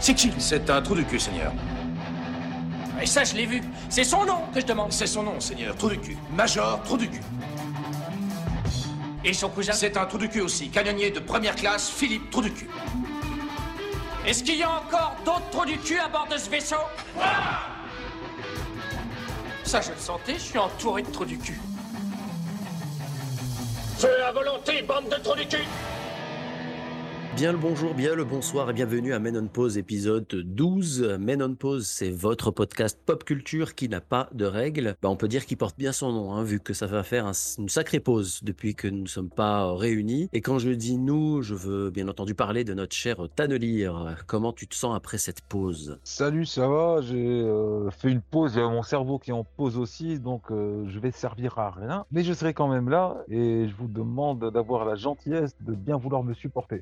C'est qui C'est un trou du cul, Seigneur. Et ça, je l'ai vu. C'est son nom que je demande. C'est son nom, Seigneur. Trou du cul. Major Trou du cul. Et son cousin C'est un trou du cul aussi. Canonnier de première classe, Philippe Trou du cul. Est-ce qu'il y a encore d'autres trous du cul à bord de ce vaisseau? Ça, je le sentais, je suis entouré de trous du cul. Feu à volonté, bande de trous du cul Bien le bonjour, bien le bonsoir et bienvenue à Men on Pause épisode 12. Men on Pause, c'est votre podcast pop culture qui n'a pas de règles. Bah, on peut dire qu'il porte bien son nom, hein, vu que ça va faire un- une sacrée pause depuis que nous ne sommes pas réunis. Et quand je dis nous, je veux bien entendu parler de notre cher Tanelire. Comment tu te sens après cette pause? Salut, ça va? J'ai euh, fait une pause, il y a mon cerveau qui est en pause aussi, donc euh, je vais servir à rien. Mais je serai quand même là et je vous demande d'avoir la gentillesse de bien vouloir me supporter.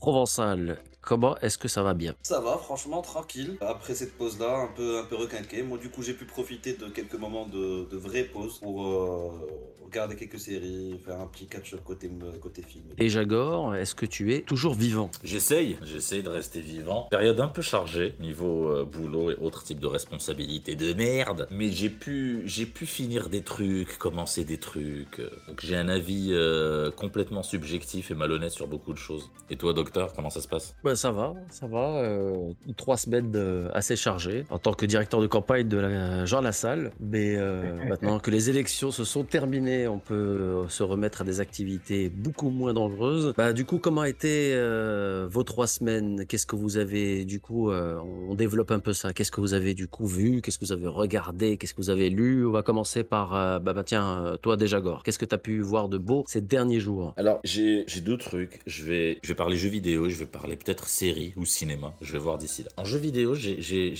Comment est-ce que ça va bien? Ça va, franchement, tranquille. Après cette pause-là, un peu, un peu requinqué. Moi, du coup, j'ai pu profiter de quelques moments de, de vraie pause pour euh, regarder quelques séries, faire un petit catch-up côté, côté film. Et Jagor, est-ce que tu es toujours vivant? J'essaye, j'essaye de rester vivant. Période un peu chargée niveau euh, boulot et autres types de responsabilités de merde, mais j'ai pu j'ai pu finir des trucs, commencer des trucs. Donc j'ai un avis euh, complètement subjectif et malhonnête sur beaucoup de choses. Et toi docteur, comment ça se passe? Bah, ça va, ça va. euh, trois semaines euh, assez chargées en tant que directeur de campagne de la Jean Lassalle. Mais euh, maintenant que les élections se sont terminées, on peut se remettre à des activités beaucoup moins dangereuses. Bah, du coup, comment étaient euh, vos trois semaines? Qu'est-ce que vous avez du coup euh, On développe un peu ça. Qu'est-ce que vous avez du coup vu? Qu'est-ce que vous avez regardé? Qu'est-ce que vous avez lu? On va commencer par euh, bah, bah, tiens, toi déjà Gore. Qu'est-ce que tu as pu voir de beau ces derniers jours? Alors j'ai j'ai deux trucs. Je vais je vais parler jeux vidéo, je vais parler peut-être série ou cinéma. Je vais voir d'ici là. En jeux vidéo, j'ai-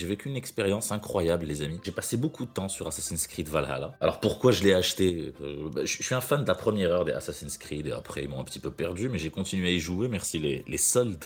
vécu une expérience incroyable, les amis. J'ai passé beaucoup de temps sur Assassin's Creed Valhalla. Alors pourquoi je l'ai acheté? Euh, bah, Je je suis un fan de la première heure des Assassin's Creed et après ils m'ont un petit peu perdu, mais j'ai continué à y jouer. Merci les, les soldes.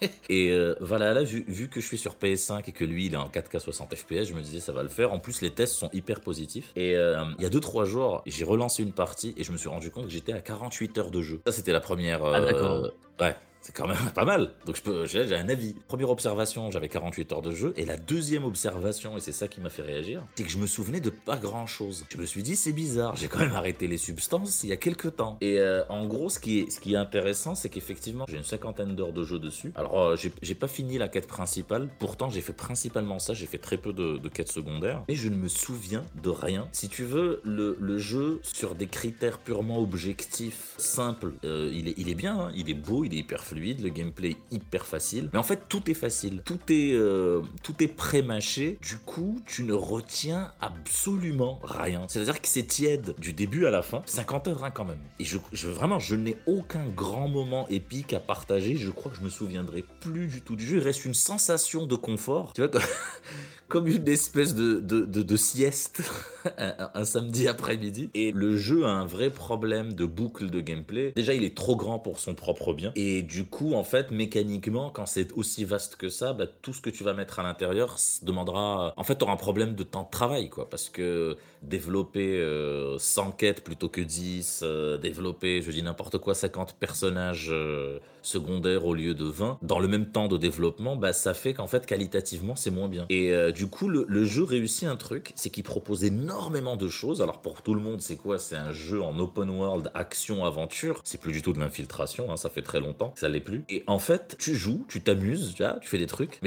Et euh, Valhalla, vu, vu que je suis sur PS5 et que lui il est en 4K 60 FPS, je me disais ça va le faire. En plus, les tests sont hyper positifs. Et euh, il y a 2-3 jours, j'ai relancé une partie et je me suis rendu compte que j'étais à 48 heures de jeu. Ça, c'était la première. Ah, d'accord. Ouais. C'est quand même pas mal. Donc j'ai un avis. Première observation, j'avais 48 heures de jeu. Et la deuxième observation, et c'est ça qui m'a fait réagir, c'est que je me souvenais de pas grand chose. Je me suis dit, c'est bizarre. J'ai quand même arrêté les substances il y a quelques temps. Et euh, en gros, ce qui est, ce qui est intéressant, c'est qu'effectivement, j'ai une cinquantaine d'heures de jeu dessus. Alors, euh, j'ai pas fini la quête principale. Pourtant, j'ai fait principalement ça. J'ai fait très peu de, de quêtes secondaires. Mais je ne me souviens de rien. Si tu veux, le, le jeu, sur des critères purement objectifs, simples, euh, il, est, il est bien. hein. Il est beau, il est hyper fluide. Le gameplay hyper facile. Mais en fait, tout est facile. Tout est, euh, tout est pré-mâché. Du coup, tu ne retiens absolument rien. C'est-à-dire que c'est tiède du début à la fin. 50 heures hein, quand même. Et je, je- vraiment, je n'ai aucun grand moment épique à partager. Je crois que je me souviendrai plus du tout du jeu. Il reste une sensation de confort. Tu vois, comme, une espèce de, de, de- sieste un, un samedi après-midi. Et le jeu a un vrai problème de boucle de gameplay. Déjà, il est trop grand pour son propre bien. Et du coup, en fait, mécaniquement, quand c'est aussi vaste que ça, bah, tout ce que tu vas mettre à l'intérieur demandera. En fait, tu auras un problème de temps de travail, quoi. Parce que développer euh, 100 quêtes plutôt que 10, euh, développer, je dis n'importe quoi, 50 personnages euh, secondaires au lieu de 20, dans le même temps de développement, bah, ça fait qu'en fait, qualitativement, c'est moins bien. Et euh, du coup, le, jeu réussit un truc, c'est qu'il propose énormément de choses. Alors, pour tout le monde, c'est quoi? C'est un jeu en open world, action-aventure. C'est plus du tout de l'infiltration, hein, ça fait très longtemps ça l'est plus. Et en fait, tu joues, tu t'amuses, tu tu fais des trucs,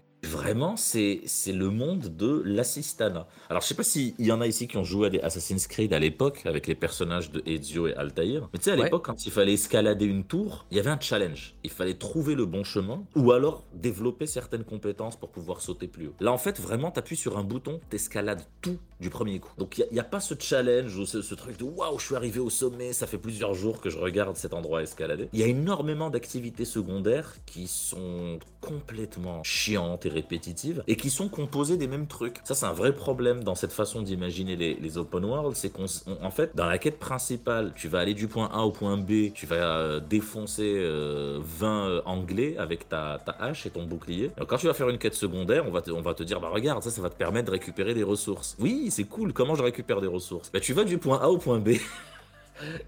Vraiment, c'est le monde de l'assistana. Alors, je sais pas s'il y en a ici qui ont joué à des Assassin's Creed à l'époque, avec les personnages de Ezio et Altaïr. Mais tu sais, à Ouais. l'époque, quand il fallait escalader une tour, il y avait un challenge. Il fallait trouver le bon chemin, ou alors développer certaines compétences pour pouvoir sauter plus haut. Là, en fait, vraiment, t'appuies sur un bouton, t'escalades tout du premier coup. Donc, il n'y a, pas ce challenge ou ce, truc de waouh, je suis arrivé au sommet, ça fait plusieurs jours que je regarde cet endroit escalader. Il y a énormément d'activités secondaires qui sont complètement chiantes et répétitives et qui sont composées des mêmes trucs. Ça, c'est un vrai problème dans cette façon d'imaginer les, open world, c'est qu'en en fait, dans la quête principale, tu vas aller du point A au point B, tu vas euh, défoncer euh, 20 euh, anglais avec ta, ta hache et ton bouclier. Quand tu vas faire une quête secondaire, on va te, on va te dire, bah regarde, ça, ça va te permettre de récupérer des ressources. Oui, c'est cool, comment je récupère des ressources? Bah tu vas du point A au point B.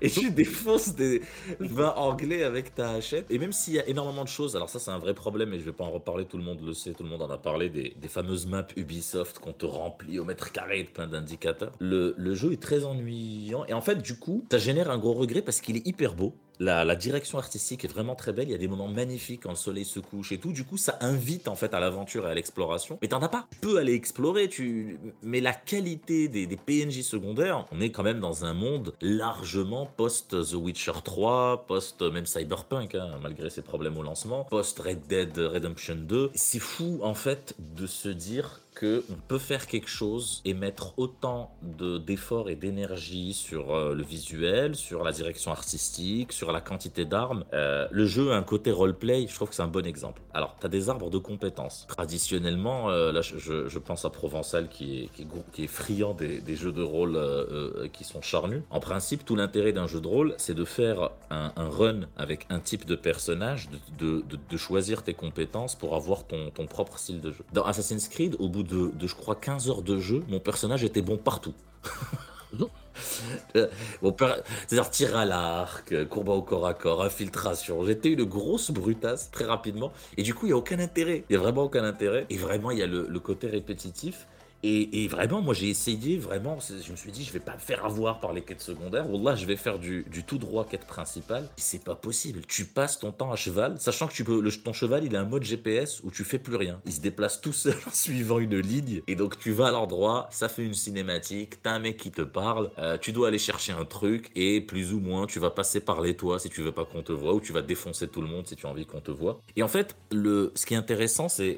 et tu défonces des vins anglais avec ta hachette. Et même s'il y a énormément de choses, alors ça c'est un vrai problème et je vais pas en reparler, tout le monde le sait, tout le monde en a parlé, des, des fameuses maps Ubisoft qu'on te remplit au mètre carré de plein d'indicateurs. Le, le jeu est très ennuyant et en fait du coup ça génère un gros regret parce qu'il est hyper beau. La, direction artistique est vraiment très belle. Il y a des moments magnifiques quand le soleil se couche et tout. Du coup, ça invite en fait à l'aventure et à l'exploration. Mais t'en as pas. Tu peux aller explorer, tu... mais la qualité des, des PNJ secondaires, on est quand même dans un monde largement post The Witcher 3, post même Cyberpunk, hein, malgré ses problèmes au lancement, post Red Dead Redemption 2. C'est fou en fait de se dire on peut faire quelque chose et mettre autant de d'efforts et d'énergie sur euh, le visuel, sur la direction artistique, sur la quantité d'armes. Euh, le jeu a un côté roleplay, je trouve que c'est un bon exemple. Alors, tu as des arbres de compétences. Traditionnellement, euh, là, je, pense à Provençal qui est, qui est, qui friand des, jeux de rôle qui sont charnus. En principe, tout l'intérêt d'un jeu de rôle, c'est de faire un, un run avec un type de personnage, de choisir tes compétences pour avoir ton, ton propre style de jeu. Dans Assassin's Creed, au bout de, de, je crois, 15 heures de jeu, mon personnage était bon partout. Euh, C'est-à-dire tir à l'arc, combat au corps à corps, infiltration. J'étais une grosse brutasse très rapidement. Et du coup, il n'y a aucun intérêt. Il n'y a vraiment aucun intérêt. Et vraiment, il y a le, le côté répétitif. Et, vraiment, moi j'ai essayé, vraiment, je me suis dit, je vais pas me faire avoir par les quêtes secondaires. Wallah, je vais faire du, tout droit quête principale. C'est pas possible. Tu passes ton temps à cheval, sachant que ton cheval, il a un mode GPS où tu fais plus rien. Il se déplace tout seul en suivant une ligne. Et donc tu vas à l'endroit, ça fait une cinématique, t'as un mec qui te parle, euh, tu dois aller chercher un truc et plus ou moins tu vas passer par les toits si tu veux pas qu'on te voit ou tu vas défoncer tout le monde si tu as envie qu'on te voit. Et en fait, le, ce qui est intéressant, c'est,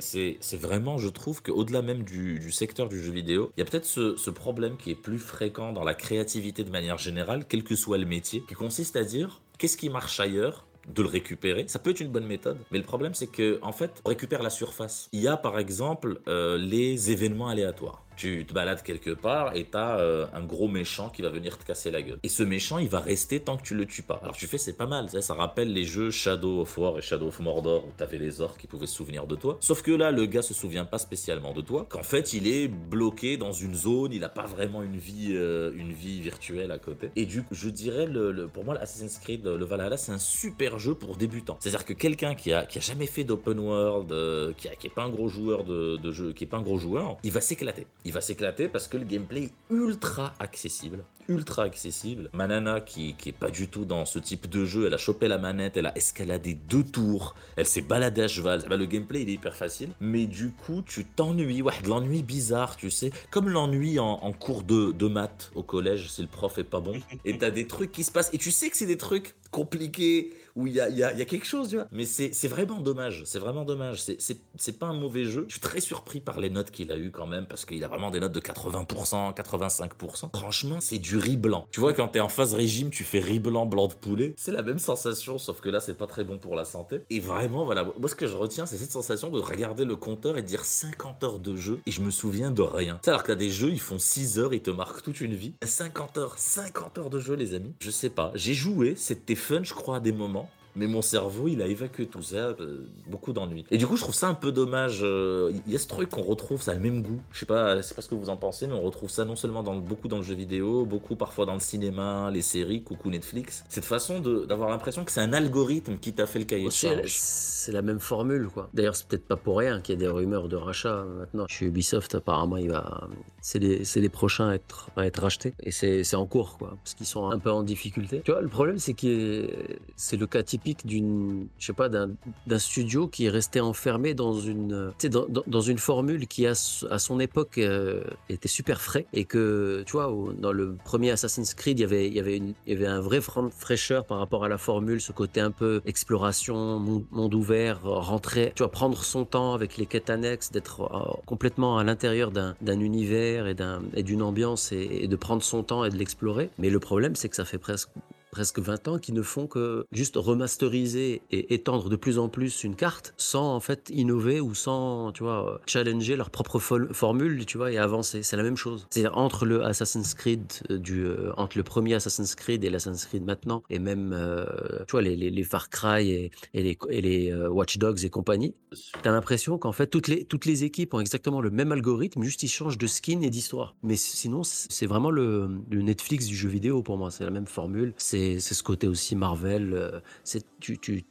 vraiment, je trouve qu'au-delà même du secteur du jeu vidéo, il y a peut-être ce, problème qui est plus fréquent dans la créativité de manière générale, quel que soit le métier, qui consiste à dire qu'est-ce qui marche ailleurs de le récupérer. Ça peut être une bonne méthode, mais le problème c'est que en fait, on récupère la surface. Il y a par exemple euh, les événements aléatoires. Tu te balades quelque part et t'as euh, un gros méchant qui va venir te casser la gueule. Et ce méchant, il va rester tant que tu le tues pas. Alors tu fais, c'est pas mal. Ça, ça rappelle les jeux Shadow of War et Shadow of Mordor où t'avais les orques qui pouvaient se souvenir de toi. Sauf que là, le gars se souvient pas spécialement de toi. Qu'en fait, il est bloqué dans une zone. Il a pas vraiment une vie, euh, une vie virtuelle à côté. Et du coup, je dirais, pour moi, Assassin's Creed, le Valhalla, c'est un super jeu pour débutants. C'est-à-dire que quelqu'un qui a, qui a jamais fait d'open world, euh, qui, a, qui est pas un gros joueur de jeu, qui est pas un gros joueur, il va s'éclater. Il va s'éclater parce que le gameplay est ultra accessible. Ultra accessible. Manana, qui, qui est pas du tout dans ce type de jeu, elle a chopé la manette, elle a escaladé deux tours, elle s'est baladée à cheval. Bah, le gameplay, il est hyper facile. Mais du coup, tu t'ennuies. Ouais, de l'ennui bizarre, tu sais. Comme l'ennui en, en cours de, de maths au collège, si le prof est pas bon. Et t'as des trucs qui se passent. Et tu sais que c'est des trucs compliqués, où il y a, y a- y a quelque chose, tu vois. Mais c'est vraiment dommage, c'est vraiment dommage. C'est- pas un mauvais jeu. Je suis très surpris par les notes qu'il a eu quand même, parce qu'il a vraiment des notes de 80%, 85%. Franchement, c'est du riz blanc. Tu vois, quand t'es en phase régime, tu fais riz blanc, blanc de poulet. C'est la même sensation, sauf que là, c'est pas très bon pour la santé. Et vraiment, voilà, moi ce que je retiens, c'est cette sensation de regarder le compteur et de dire 50 heures de jeu, et je me souviens de rien. Alors que t'as des jeux, ils font 6 heures, ils te marquent toute une vie. 50 heures, 50 heures de jeu, les amis. Je sais pas, j'ai joué, c'était fun, je crois, à des moments. Mais mon cerveau, il a évacué tout ça, euh, beaucoup d'ennuis. Et du coup, je trouve ça un peu dommage. euh, Il y a ce truc qu'on retrouve, ça a le même goût. Je sais pas, je sais pas ce que vous en pensez, mais on retrouve ça non seulement dans beaucoup dans le jeu vidéo, beaucoup parfois dans le cinéma, les séries, coucou Netflix. Cette façon d'avoir l'impression que c'est un algorithme qui t'a fait le cahier de C'est c'est la même formule, quoi. D'ailleurs, c'est peut-être pas pour rien qu'il y a des rumeurs de rachat euh, maintenant. Chez Ubisoft, apparemment, il va, c'est les, c'est les prochains à être, à être rachetés. Et c'est c'est en cours, quoi. Parce qu'ils sont un peu en difficulté. Tu vois, le problème, c'est que c'est le cas d'une, je sais pas, d'un studio qui est resté enfermé dans une, euh, dans, dans- une formule qui, s- à son époque, euh, était super frais. Et que, tu vois, dans le premier Assassin's Creed, il y avait, il y avait, une, il y avait un vrai fraîcheur par rapport à la formule, ce côté un peu exploration, monde, ouvert, rentrer, tu vois, prendre son temps avec les quêtes annexes, d'être euh, complètement à l'intérieur d'un univers et d'un- et d'une ambiance et de prendre son temps et de l'explorer. Mais le problème, c'est que ça fait presque presque 20 ans qui ne font que juste remasteriser et étendre de plus en plus une carte sans en fait innover ou sans, tu vois, challenger leur propre formule, tu vois, et avancer. C'est la même chose. C'est entre le Assassin's Creed euh, du, euh, entre le premier Assassin's Creed et l'Assassin's Creed maintenant, et même, euh, tu vois, les, les, Far Cry et, les, et les Watch Dogs et compagnie. T'as l'impression qu'en fait toutes les toutes les équipes ont exactement le même algorithme, juste ils changent de skin et d'histoire. Mais sinon c'est vraiment le, le Netflix du jeu vidéo pour moi. C'est la même formule. C'est c'est ce côté aussi Marvel. euh, C'est tu, tu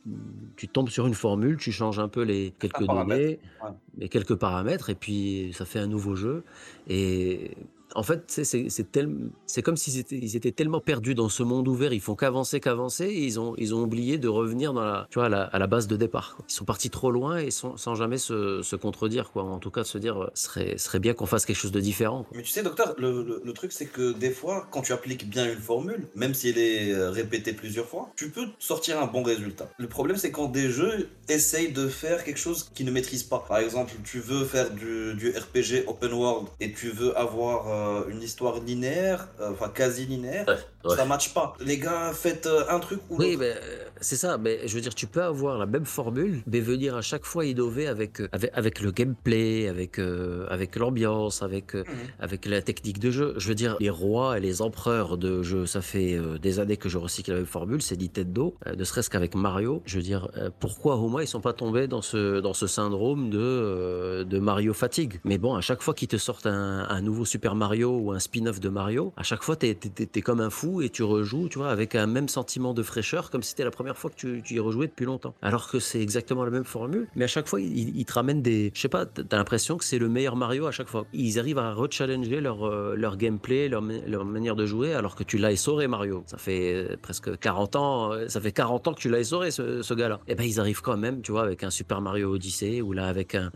tu tombes sur une formule, tu changes un peu les quelques données, ouais. mais quelques paramètres et puis ça fait un nouveau jeu. Et en fait, c'est- comme s'ils étaient, ils étaient tellement perdus dans ce monde ouvert, ils font qu'avancer, qu'avancer, ils ont, oublié de revenir dans la, à, la, base de départ. Ils sont partis trop loin et sans, jamais se, contredire. En tout cas, se dire, euh, serait, serait bien qu'on fasse quelque chose de différent. Mais tu sais, docteur, le, truc, c'est que des fois, quand tu appliques bien une formule, même si elle est euh, répétée plusieurs fois, tu peux sortir un bon résultat. Le problème, c'est quand des jeux essayent de faire quelque chose qu'ils ne maîtrisent pas. Par exemple, tu veux faire du, du RPG open world et tu veux avoir euh, une histoire linéaire, euh, enfin quasi linéaire, ouais. ça matche pas. Les gars, faites euh, un truc ou Oui, mais euh, c'est ça. Mais je veux dire, tu peux avoir la même formule, mais venir à chaque fois innover avec, euh, avec, avec le gameplay, avec, euh, avec l'ambiance, avec, euh, Mhm. avec la technique de jeu. Je veux dire, les rois et les empereurs de jeux, ça fait euh, des années que je recycle la même formule, c'est Nintendo, ne serait-ce qu'avec Mario. Je veux dire, pourquoi au moins ils sont pas tombés dans ce, dans ce syndrome de, de Mario fatigue? Mais bon, à chaque fois qu'ils te sortent un, un nouveau Super Mario ou un spin-off de Mario, à chaque fois t'es es, comme un fou et tu rejoues, tu vois, avec un même sentiment de fraîcheur, comme si c'était la première fois que tu, y rejouais depuis longtemps. Alors que c'est exactement la même formule, mais à chaque fois ils, te ramènent des, je sais pas, t'as l'impression que c'est le meilleur Mario à chaque fois. Ils arrivent à rechallenger leur euh, leur gameplay, leur, ma- leur manière de jouer, alors que tu l'as essoré Mario. Ça fait euh, presque 40 ans, euh, ça fait 40 ans que tu l'as essoré ce, gars-là. Et ben ils arrivent quand même, tu vois, avec un Super Mario Odyssey ou là avec un,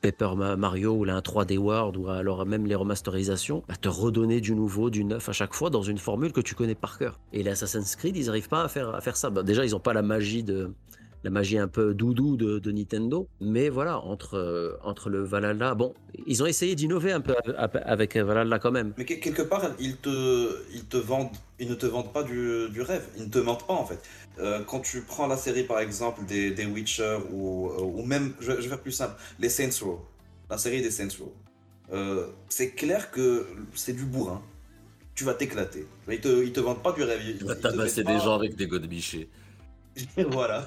Paper Ma- Mario ou là un 3D World ou alors même les remasterisations, à te redonner du nouveau, du neuf à chaque fois dans une formule que tu connais par cœur. Et les Assassin's Creed, ils arrivent pas à faire à faire ça. Bah, déjà, ils ont pas la magie de la magie un peu doudou de, Nintendo. Mais voilà, entre, euh, entre le Valhalla, bon, ils ont essayé d'innover un peu avec, avec Valhalla quand même. Mais que- quelque part, ils te, ils te vendent, ils ne te vendent pas du, du rêve. Ils ne te mentent pas en fait. Euh, quand tu prends la série par exemple des, des Witcher ou, euh, ou même, je, vais faire plus simple, les Saints Row, la série des Saints Row, euh, c'est clair que c'est du bourrin. Tu vas t'éclater. Ils te, ils te vendent pas du rêve. Tu vas tabasser des pas- gens avec des godemichés. voilà.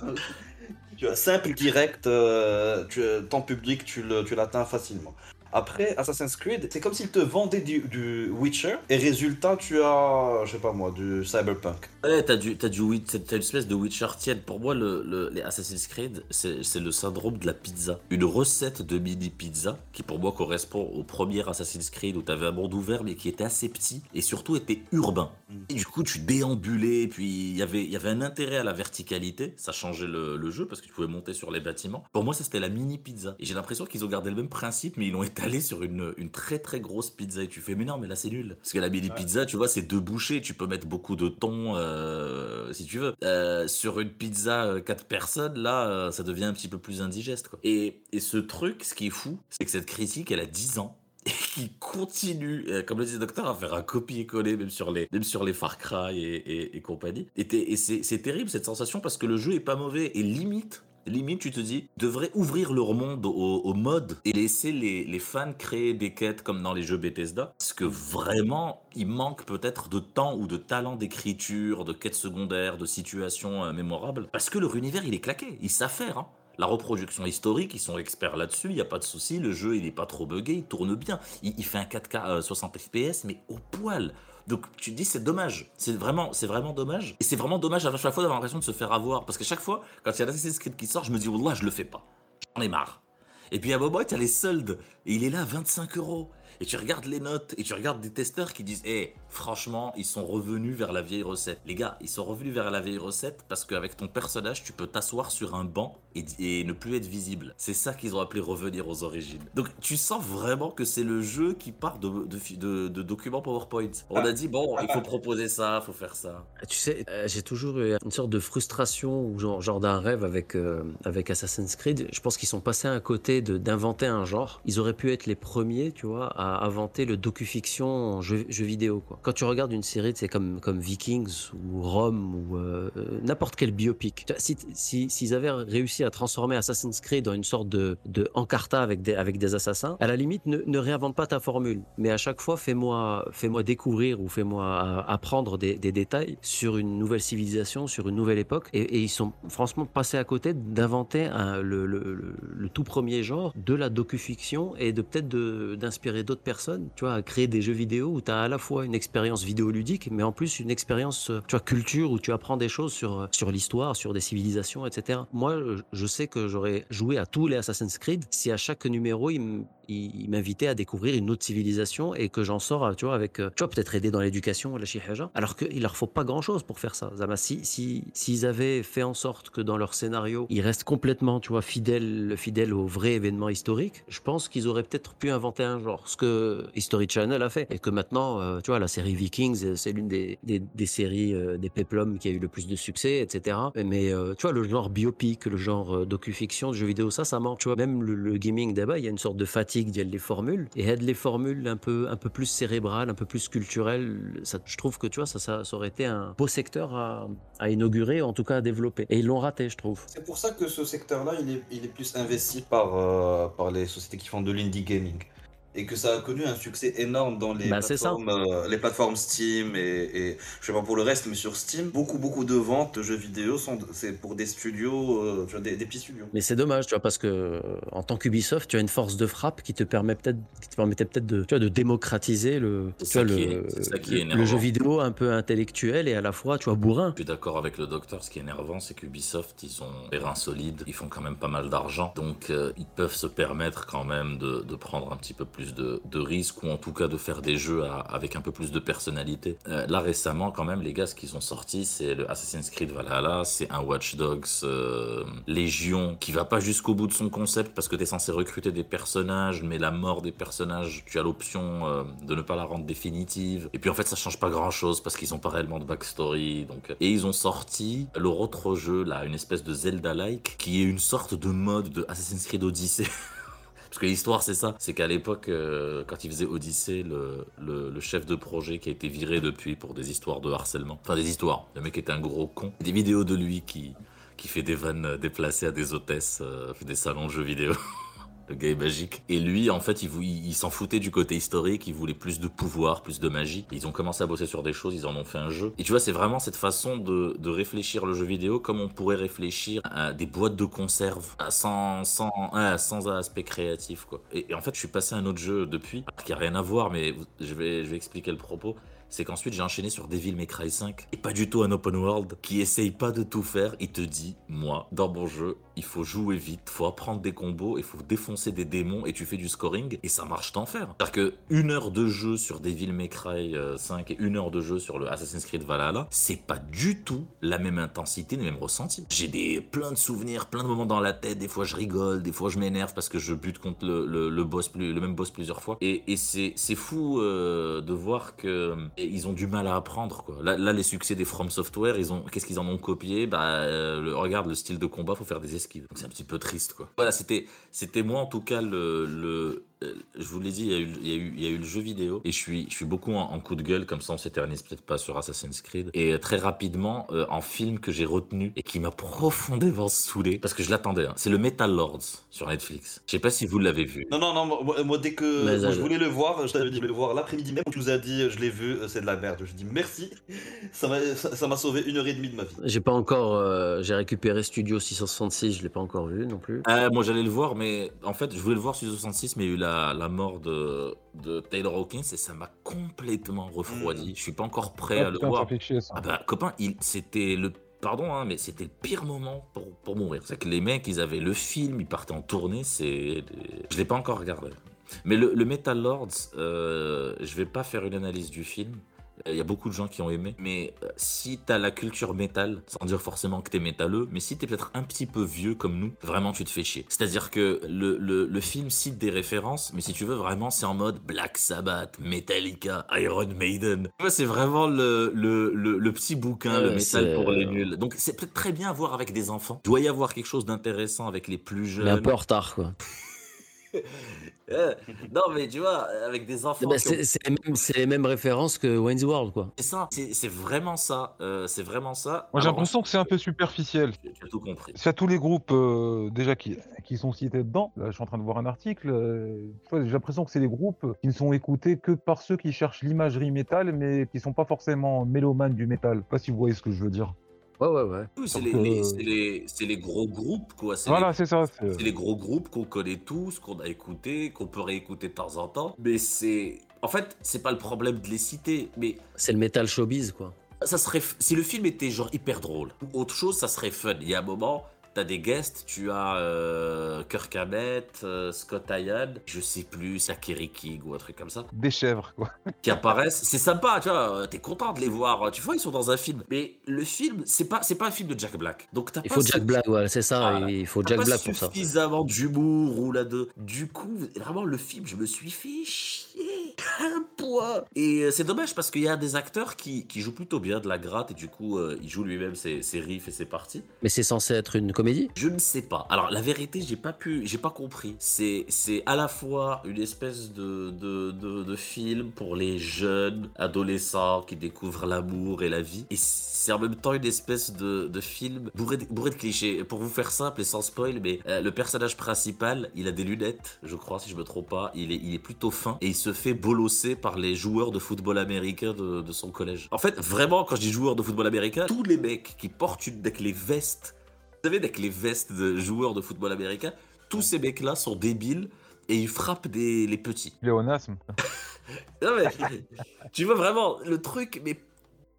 tu as simple, direct, euh, tu, ton public, tu le- tu l'atteins facilement. Après, Assassin's Creed, c'est comme s'ils te vendaient du, du Witcher, et résultat, tu as, je sais pas moi, du Cyberpunk. Ouais, t'as du, t'as du, t'as une espèce de Witcher tiède. Pour moi, le, le- les Assassin's Creed, c'est c'est le syndrome de la pizza. Une recette de mini pizza qui, pour moi, correspond au premier Assassin's Creed où t'avais un monde ouvert mais qui était assez petit et surtout était urbain. Mm. Et du coup, tu déambulais, puis il y avait, il y avait un intérêt à la verticalité. Ça changeait le, le jeu parce que tu pouvais monter sur les bâtiments. Pour moi, ça c'était la mini pizza. Et j'ai l'impression qu'ils ont gardé le même principe, mais ils l'ont étalé sur une, une très très grosse pizza. Et tu fais, mais non, mais là c'est nul. Parce que la mini Ouais. pizza, tu vois, c'est deux bouchées. Tu peux mettre beaucoup de thon euh, si tu veux. Euh, sur une pizza euh, quatre personnes, là, ça devient un petit peu plus indigeste. Quoi. Et, et ce truc, ce qui est fou, c'est que cette critique, elle a 10 ans et qui continue, comme le dit le docteur, à faire un copier-coller même sur les, même sur les Far Cry et, et, et compagnie. Et, et c'est c'est terrible cette sensation parce que le jeu est pas mauvais et limite. Limite, tu te dis, devrait ouvrir leur monde au, mode et laisser les, fans créer des quêtes comme dans les jeux Bethesda. Parce que vraiment, il manque peut-être de temps ou de talent d'écriture, de quêtes secondaires, de situations euh, mémorables. Parce que leur univers, il est claqué. Ils savent faire. Hein. La reproduction historique, ils sont experts là-dessus, il n'y a pas de souci. Le jeu, il n'est pas trop buggé, il tourne bien. Il, il fait un 4K euh, 60 FPS, mais au poil. Donc tu te dis c'est dommage, c'est vraiment, c'est vraiment dommage. Et c'est vraiment dommage à chaque fois d'avoir l'impression de se faire avoir. Parce que chaque fois, quand il y a l'Assassin's Creed qui sort, je me dis, Wallah, je le fais pas. J'en ai marre. Et puis à un moment, tu as les soldes, et il est là à 25 euros. Et tu regardes les notes, et tu regardes des testeurs qui disent, eh, franchement, ils sont revenus vers la vieille recette. Les gars, ils sont revenus vers la vieille recette parce qu'avec ton personnage, tu peux t'asseoir sur un banc et, ne plus être visible. C'est ça qu'ils ont appelé revenir aux origines. Donc tu sens vraiment que c'est le jeu qui part de, documents PowerPoint. On a dit, bon, il faut proposer ça, il faut faire ça. Tu sais, euh, j'ai toujours eu une sorte de frustration ou genre, genre d'un rêve avec, euh, avec Assassin's Creed. Je pense qu'ils sont passés à côté d'inventer un genre. Ils auraient pu être les premiers, tu vois, a inventé le docu-fiction en jeu, vidéo. Quoi. Quand tu regardes une série, c'est comme, comme Vikings ou Rome ou euh, euh, n'importe quel biopic. Vois, Si si- s'ils avaient réussi à transformer Assassin's Creed en une sorte de, de Encarta avec des, avec des assassins, à la limite, ne, réinvente pas ta formule. Mais à chaque fois, fais-moi fais-moi découvrir ou fais-moi euh, apprendre des, détails sur une nouvelle civilisation, sur une nouvelle époque. Et, ils sont franchement passés à côté d'inventer le, tout premier genre de la docu-fiction et de peut-être d'inspirer d'autres personnes, tu vois, à créer des jeux vidéo où tu as à la fois une expérience vidéoludique, mais en plus une expérience, euh, tu vois, culture où tu apprends des choses sur, euh, sur l'histoire, sur des civilisations, etc. Moi, je sais que j'aurais joué à tous les Assassin's Creed si à chaque numéro, il m- il m'invitait à découvrir une autre civilisation et que j'en sors, tu vois, avec, euh, tu vois, peut-être aider dans l'éducation, la chihaja, alors qu'il leur faut pas grand-chose pour faire ça. Zama, si, si, s'ils avaient fait en sorte que dans leur scénario, ils restent complètement, tu vois, fidèles, fidèles au vrai événement historique, je pense qu'ils auraient peut-être pu inventer un genre, ce que History Channel a fait. Et que maintenant, euh, tu vois, la série Vikings, euh, c'est l'une des, des, séries des peplums qui a eu le plus de succès, etc. Mais, tu vois, le genre biopic, le genre docu-fiction, de jeux vidéo, ça, ça manque. Tu vois, même le, le gaming d'abord, il y a une sorte de fatigue d'y les formules. Et aide les formules un peu, un peu plus cérébrales, un peu plus culturelles. Ça, je trouve que, tu vois, ça, ça, aurait été un beau secteur à, à inaugurer, en tout cas à développer. Et ils l'ont raté, je trouve. C'est pour ça que ce secteur-là, il est, il est plus investi par, euh, par les sociétés qui font de l'indie gaming. Et que ça a connu un succès énorme dans les, Bah, plateformes, euh, les plateformes Steam et, et je sais pas pour le reste, mais sur Steam, beaucoup beaucoup de ventes de jeux vidéo sont c'est pour des studios, euh, tu vois, des, des petits studios. Mais c'est dommage, tu vois, parce que euh, en tant qu'Ubisoft, tu as une force de frappe qui te permet peut-être, qui te permettait peut-être de, tu vois, de démocratiser le, tu vois, le, est- jeu vidéo un peu intellectuel et à la fois, tu vois, bourrin. Je suis d'accord avec le docteur. Ce qui est énervant, c'est qu'Ubisoft, ils ont des reins solides. Ils font quand même pas mal d'argent. Donc, euh, ils peuvent se permettre quand même de, de prendre un petit peu plus de, de risques ou en tout cas de faire des jeux avec un peu plus de personnalité. Euh, là, récemment, quand même, les gars, ce qu'ils ont sorti, c'est le Assassin's Creed Valhalla. C'est un Watch Dogs euh, Légion qui va pas jusqu'au bout de son concept parce que tu es censé recruter des personnages, mais la mort des personnages, tu as l'option euh, de ne pas la rendre définitive. Et puis en fait, ça change pas grand chose parce qu'ils ont pas réellement de backstory. Donc... Et ils ont sorti leur autre jeu, là, une espèce de Zelda-like, qui est une sorte de mode de Assassin's Creed Odyssey. Parce que l'histoire, c'est ça. C'est qu'à l'époque, euh, quand il faisait Odyssey, le, chef de projet qui a été viré depuis pour des histoires de harcèlement. Enfin, des histoires. Le mec était un gros con. Des vidéos de lui qui, fait des vannes déplacées à des hôtesses, euh, des salons de jeux vidéo. Le gars est magique. Et lui, en fait, il, s'en foutait du côté historique, il voulait plus de pouvoir, plus de magie. Ils ont commencé à bosser sur des choses, ils en ont fait un jeu. Et tu vois, c'est vraiment cette façon de, réfléchir le jeu vidéo comme on pourrait réfléchir à des boîtes de conserve, sans, sans, aspect créatif, quoi. Et, et en fait, je suis passé à un autre jeu depuis, qui a rien à voir, mais je vais, je vais expliquer le propos c'est qu'ensuite j'ai enchaîné sur Devil May Cry 5 et pas du tout un open world qui essaye pas de tout faire. Il te dit, moi, dans mon jeu, il faut jouer vite, faut apprendre des combos, il faut défoncer des démons et tu fais du scoring et ça marche d'enfer. C'est-à-dire que une heure de jeu sur Devil May Cry euh, 5 et une heure de jeu sur le Assassin's Creed Valhalla, c'est pas du tout la même intensité, le même ressenti. J'ai des plein de souvenirs, plein de moments dans la tête. Des fois je rigole, des fois je m'énerve parce que je bute contre le, le, boss plus, le même boss plusieurs fois. Et, et c'est fou euh, de voir que ils ont du mal à apprendre quoi. Là, les succès des From Software, ils ont qu'est-ce qu'ils en ont copié? Bah euh, regarde le style de combat, faut faire des esquives. C'est un petit peu triste quoi. Voilà, c'était moi en tout cas le, je vous l'ai dit, il y, a eu, il, y a eu, il y a eu le jeu vidéo et je suis, je suis beaucoup en, en coup de gueule, comme ça on s'éternise peut-être pas sur Assassin's Creed. Et euh, très rapidement, euh, en film que j'ai retenu et qui m'a profondément saoulé, parce que je l'attendais, hein, c'est le Metal Lords sur Netflix. Je sais pas si vous l'avez vu. Non, non, non, moi, moi, dès que moi, je voulais le voir, je t'avais dit de le voir l'après-midi même, tu nous as dit je l'ai vu, euh, c'est de la merde. Je dis merci, ça m'a ça ça m'a sauvé une heure et demie de ma vie. J'ai pas encore, euh, j'ai récupéré Studio 666, je l'ai pas encore vu non plus. Euh, moi j'allais le voir, mais en fait je voulais le voir sur 66, mais il y a eu la, la mort de, de Taylor Hawkins et ça m'a complètement refroidi. Je suis pas encore prêt à le voir. chier ça. Ah bah, copain, il, c'était le. Pardon, hein, mais c'était le pire moment pour, pour mourir. C'est que les mecs, ils avaient le film, ils partaient en tournée, c'est. Je l'ai pas encore regardé. Mais le, le Metal Lords, euh, je vais pas faire une analyse du film. Il y a beaucoup de gens qui ont aimé, mais euh, si t'as la culture métal, sans dire forcément que t'es métalleux, mais si t'es peut-être un petit peu vieux comme nous, vraiment tu te fais chier. C'est-à-dire que le, le, le film cite des références, mais si tu veux vraiment, c'est en mode Black Sabbath, Metallica, Iron Maiden. Tu vois, c'est vraiment le, le, petit bouquin, le métal pour les nuls. Donc c'est peut-être très bien à voir avec des enfants. Il doit y avoir quelque chose d'intéressant avec les plus Mais un jeunes. peu en retard, quoi. Euh, non, mais tu vois, avec des enfants. Bah, qui ont- c'est les, mêmes- c'est les mêmes références que Wayne's World, quoi. C'est ça, c'est vraiment ça. euh, c'est vraiment ça. Moi, j'ai l'impression que c'est un peu superficiel. Tu as tout compris. C'est à tous les groupes euh, déjà qui, qui sont cités dedans. Là, je suis en train de voir un article. euh, j'ai l'impression que c'est des groupes qui ne sont écoutés que par ceux qui cherchent l'imagerie métal, mais qui sont pas forcément mélomanes du métal. Je sais pas si vous voyez ce que je veux dire. Ouais, ouais, ouais. Oui, C'est Donc, les, les- euh, c'est les- gros groupes, quoi. C'est Voilà, les- c'est ça. c'est- C'est les gros groupes qu'on connaît tous, qu'on a écoutés, qu'on peut réécouter de temps en temps. Mais c'est. En fait, c'est pas le problème de les citer, mais C'est le metal showbiz, quoi. ça serait. f- Si le film était genre hyper drôle, ou autre chose, ça serait fun. Il y a un moment. T'as des guests, tu as euh, Kirk Hammett, euh, Scott Ian, je sais plus, Sakiri King ou un truc comme ça, Des chèvres, quoi. qui apparaissent. C'est sympa, tu vois, euh, t'es content de les voir. Tu vois, ils sont dans un film. Mais le film, c'est pas, c'est pas un film de Jack Black. Donc t'as Il pas faut Jack Black, ouais, c'est ça. Il faut Jack pas Black pour ça. suffisamment d'humour ou là de. Du coup, vraiment le film, je me suis fait chier un poids. Et c'est dommage parce qu'il y a des acteurs qui, qui jouent plutôt bien de la gratte et du coup, euh, il joue lui-même ses, ses riffs et ses parties. Mais c'est censé être une Je ne sais pas. Alors la vérité, j'ai pas pu, j'ai pas compris. C'est c'est à la fois une espèce de de, de film pour les jeunes adolescents qui découvrent l'amour et la vie, et c'est en même temps une espèce de, de film bourré de, bourré de clichés. Pour vous faire simple et sans spoil, mais euh, le personnage principal, il a des lunettes, je crois si je me trompe pas. Il est il est plutôt fin et il se fait bolosser par les joueurs de football américain de, son collège. En fait, vraiment, quand je dis joueurs de football américain, tous les mecs qui portent une, avec les vestes savez, avec les vestes de joueurs de football américain, tous ces mecs-là sont débiles et ils frappent des, les petits. Léonasme. Non, mais, tu vois vraiment le truc, mais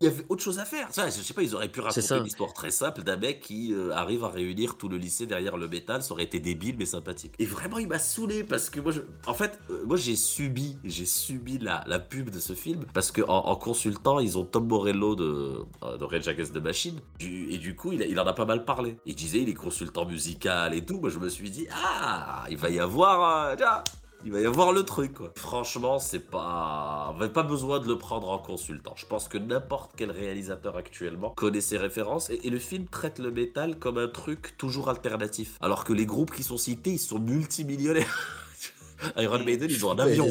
il y avait autre chose à faire. Ça, je sais pas, ils auraient pu raconter une histoire très simple d'un mec qui euh, arrive à réunir tout le lycée derrière le métal. Ça aurait été débile mais sympathique. Et vraiment, il m'a saoulé parce que moi, je... en fait, euh, moi j'ai subi, j'ai subi la, la pub de ce film parce que en, en consultant, ils ont Tom Morello de, euh, de Rage Against the Machine Du- et du coup, il, en a pas mal parlé. Il disait, il est consultant musical et tout. Moi, je me suis dit, ah, il va y avoir, euh, tiens, il va y avoir le truc, quoi. Franchement, c'est pas. On avait pas besoin de le prendre en consultant. Je pense que n'importe quel réalisateur actuellement connaît ses références et, et le film traite le métal comme un truc toujours alternatif. Alors que les groupes qui sont cités, ils sont multimillionnaires. Iron Maiden, ils ont un avion.